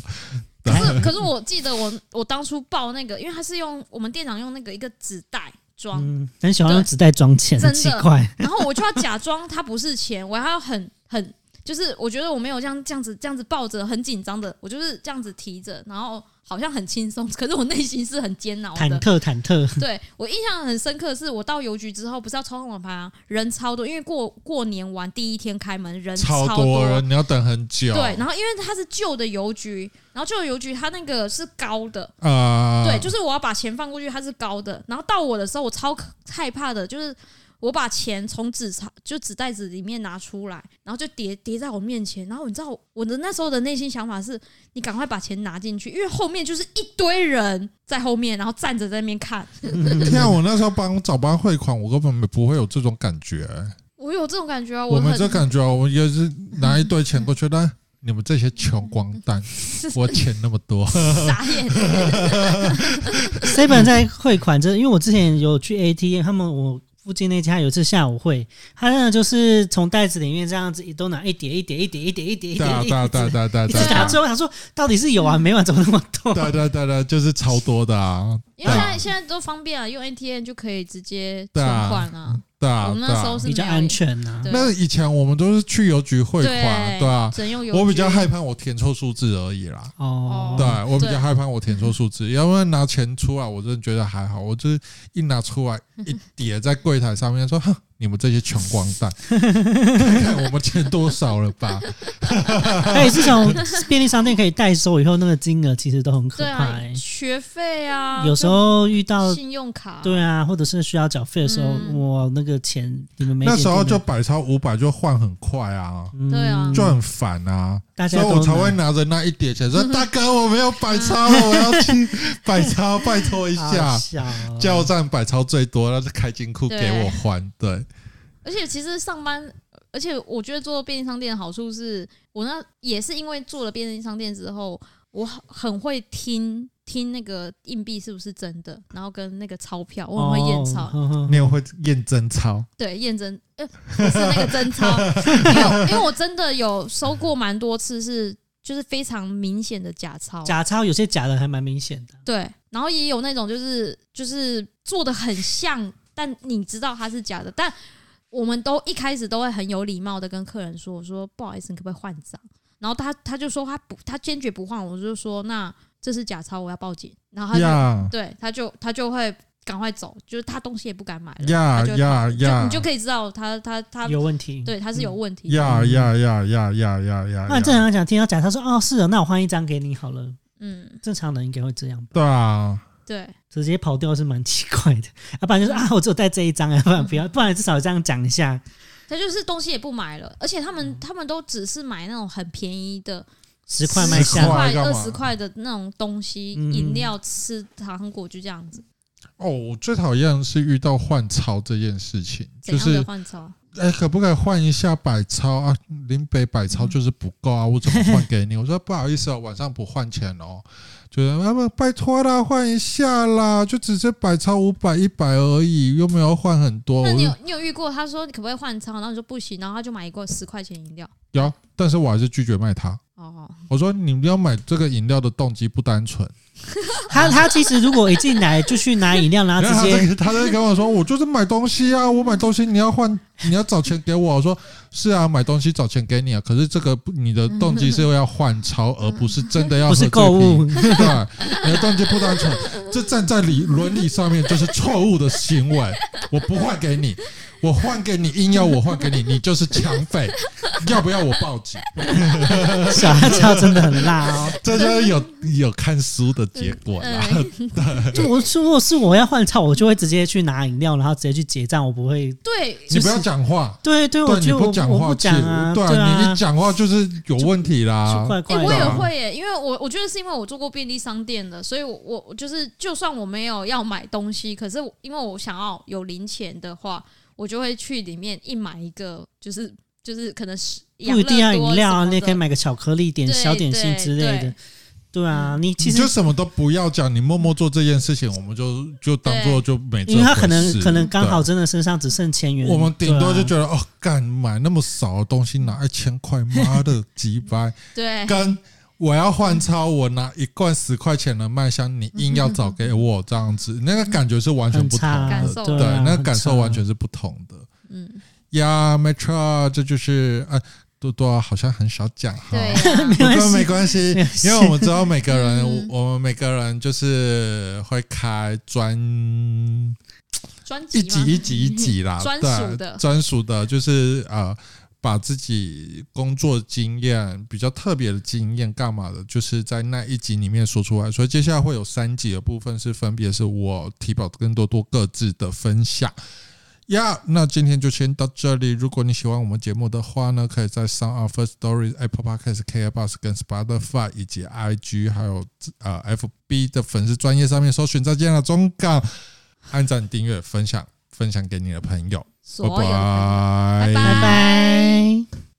可是 <laughs> 可是我记得我我当初报那个，因为他是用我们店长用那个一个纸袋装，很喜欢用纸袋装钱，很奇怪。然后我就要假装它不是钱，我还要很很。就是我觉得我没有这样这样子这样子抱着很紧张的，我就是这样子提着，然后好像很轻松，可是我内心是很煎熬的，忐忑忐忑。对，我印象很深刻，是我到邮局之后，不是要抽号码牌啊，人超多，因为过过年完第一天开门，人超多，超多人，你要等很久。对，然后因为它是旧的邮局，然后旧的邮局它那个是高的啊，对，就是我要把钱放过去，它是高的，然后到我的时候，我超害怕的，就是。我把钱从纸钞就纸袋子里面拿出来，然后就叠叠在我面前。然后你知道我的那时候的内心想法是：你赶快把钱拿进去，因为后面就是一堆人在后面，然后站着在那边看。天啊，我那时候帮早班汇款，我根本不会有这种感觉。我有这种感觉啊！我们这感觉啊，我也是拿一堆钱过去，但你们这些穷光蛋，<laughs> 我钱那么多，傻眼。<laughs> <laughs> Seven 在汇款，这因为我之前有去 ATM，他们我。附近那家有一次下午会，他那个就是从袋子里面这样子一都拿一叠一叠一叠一叠一叠一叠，对对对对对，一直打。最后想说，到底是有啊没完，怎么那么多？对对对对，就是超多的啊。因为现在现在都方便啊，用 ATM 就可以直接存款啊。对啊，我们那时候是比较安全呐。那以前我们都是去邮局汇款，对啊。我比较害怕我填错数字而已啦。哦，对，我比较害怕我填错数字，要不然拿钱出来，我真的觉得还好。我就是一拿出来一叠在柜台上面，说哼。你们这些穷光蛋，<laughs> 看看我们钱多少了吧？<laughs> 哎，自从便利商店可以代收以后，那个金额其实都很可怕。哎，学费啊，有时候遇到信用卡，对啊，或者是需要缴费的时候，哇，那个钱你们没那时候就百超五百就换很快啊，对啊，就很烦啊。所以我才会拿着那一叠钱说：“大哥，我没有百钞，我要去 <laughs> 百钞，拜托一下。”加油站百钞最多，那是开金库给我还。对。而且其实上班，而且我觉得做便利商店的好处是，我那也是因为做了便利商店之后，我很会听听那个硬币是不是真的，然后跟那个钞票，我很会验钞。你有会验真钞？对，验真，呃，不是那个真钞，<laughs> 因为因为我真的有收过蛮多次，是就是非常明显的假钞。假钞有些假的还蛮明显的。对，然后也有那种就是就是做的很像，但你知道它是假的，但。我们都一开始都会很有礼貌的跟客人说：“我说不好意思，你可不可以换张？”然后他他就说他不，他坚决不换。我就说：“那这是假钞，我要报警。”然后他就 Yeah. 对他就他就会赶快走，就是他东西也不敢买了。呀呀呀！你就可以知道他他他有问题，对，他是有问题。呀呀呀呀呀呀呀！那正常讲，听到假钞说：“哦，是的，那我换一张给你好了。”嗯，正常人应该会这样吧？对啊。对，直接跑掉是蛮奇怪的。要不然就是啊，我只有带这一张要，不 <laughs> 然不要，不然至少这样讲一下。他就是东西也不买了，而且他们他们都只是买那种很便宜的，十块卖下块、二十块的那种东西，饮料、吃糖果就这样子。哦，我最讨厌是遇到换钞这件事情，就是换钞。哎，可不可以换一下百钞啊？林北百钞就是不够啊，我怎么换给你？<laughs> 我说不好意思哦，晚上不换钱哦。就是那么拜托啦，换一下啦，就只是百钞五百一百而已，又没有换很多。那你有你有遇过？他说你可不可以换钞？然后你说不行，然后他就买一个十块钱饮料。有，但是我还是拒绝卖他。哦，我说你们要买这个饮料的动机不单纯。<laughs> 他他其实如果一进来就去拿饮料，然后直接他在跟我说，我就是买东西啊，我买东西你要换，你要找钱给我。我说是啊，买东西找钱给你啊。可是这个你的动机是要换钞，而不是真的要不是购物。对，你的动机不单纯，这站在理伦理上面就是错误的行为。我不换给你。我换给你，硬要我换给你，你就是抢匪，要不要我报警？<laughs> <laughs> 小阿娇真的很辣哦，这就是有有看书的结果啦。<laughs> 对，就我如果是我要换钞，我就会直接去拿饮料，然后直接去结账，我不会。对，你不要讲话。对对，我就不讲话，不讲啊。对啊，你一讲话就是有问题啦。哎，我也会耶，因为我我觉得是因为我做过便利商店的，所以我我就是就算我没有要买东西，可是因为我想要有零钱的话。我就会去里面一买一个，就是就是可能是不一定要饮料啊，你也可以买个巧克力点小点心之类的。对啊，你其实就什么都不要讲，你默默做这件事情，我们就就当做就没。因为他可能可能刚好真的身上只剩千元，我们顶多就觉得哦，干买那么少的东西拿一千块，妈的几百。<laughs> 对，跟。我要换钞，我拿一罐十块钱的麦香，你硬要找给我这样子，那个感觉是完全不同的，对，那个感受完全是不同的。嗯，呀，没错，这就是啊，多多好像很少讲哈，不过没关系，因为我们知道每个人，我们每个人就是会开专专辑，一集一集一集啦，专属的，专属的，就是呃。把自己工作经验比较特别的经验干嘛的，就是在那一集里面说出来。所以接下来会有三集的部分是分别是我提宝跟多多各自的分享。呀，那今天就先到这里。如果你喜欢我们节目的话呢，可以在 SoundOn Firstory、Apple Podcasts、k b u s 跟 Spotify 以及 IG 还有呃 FB 的粉丝专业上面搜寻。再见了，中港，按赞、订阅、分享，分享给你的朋友。拜拜，拜拜。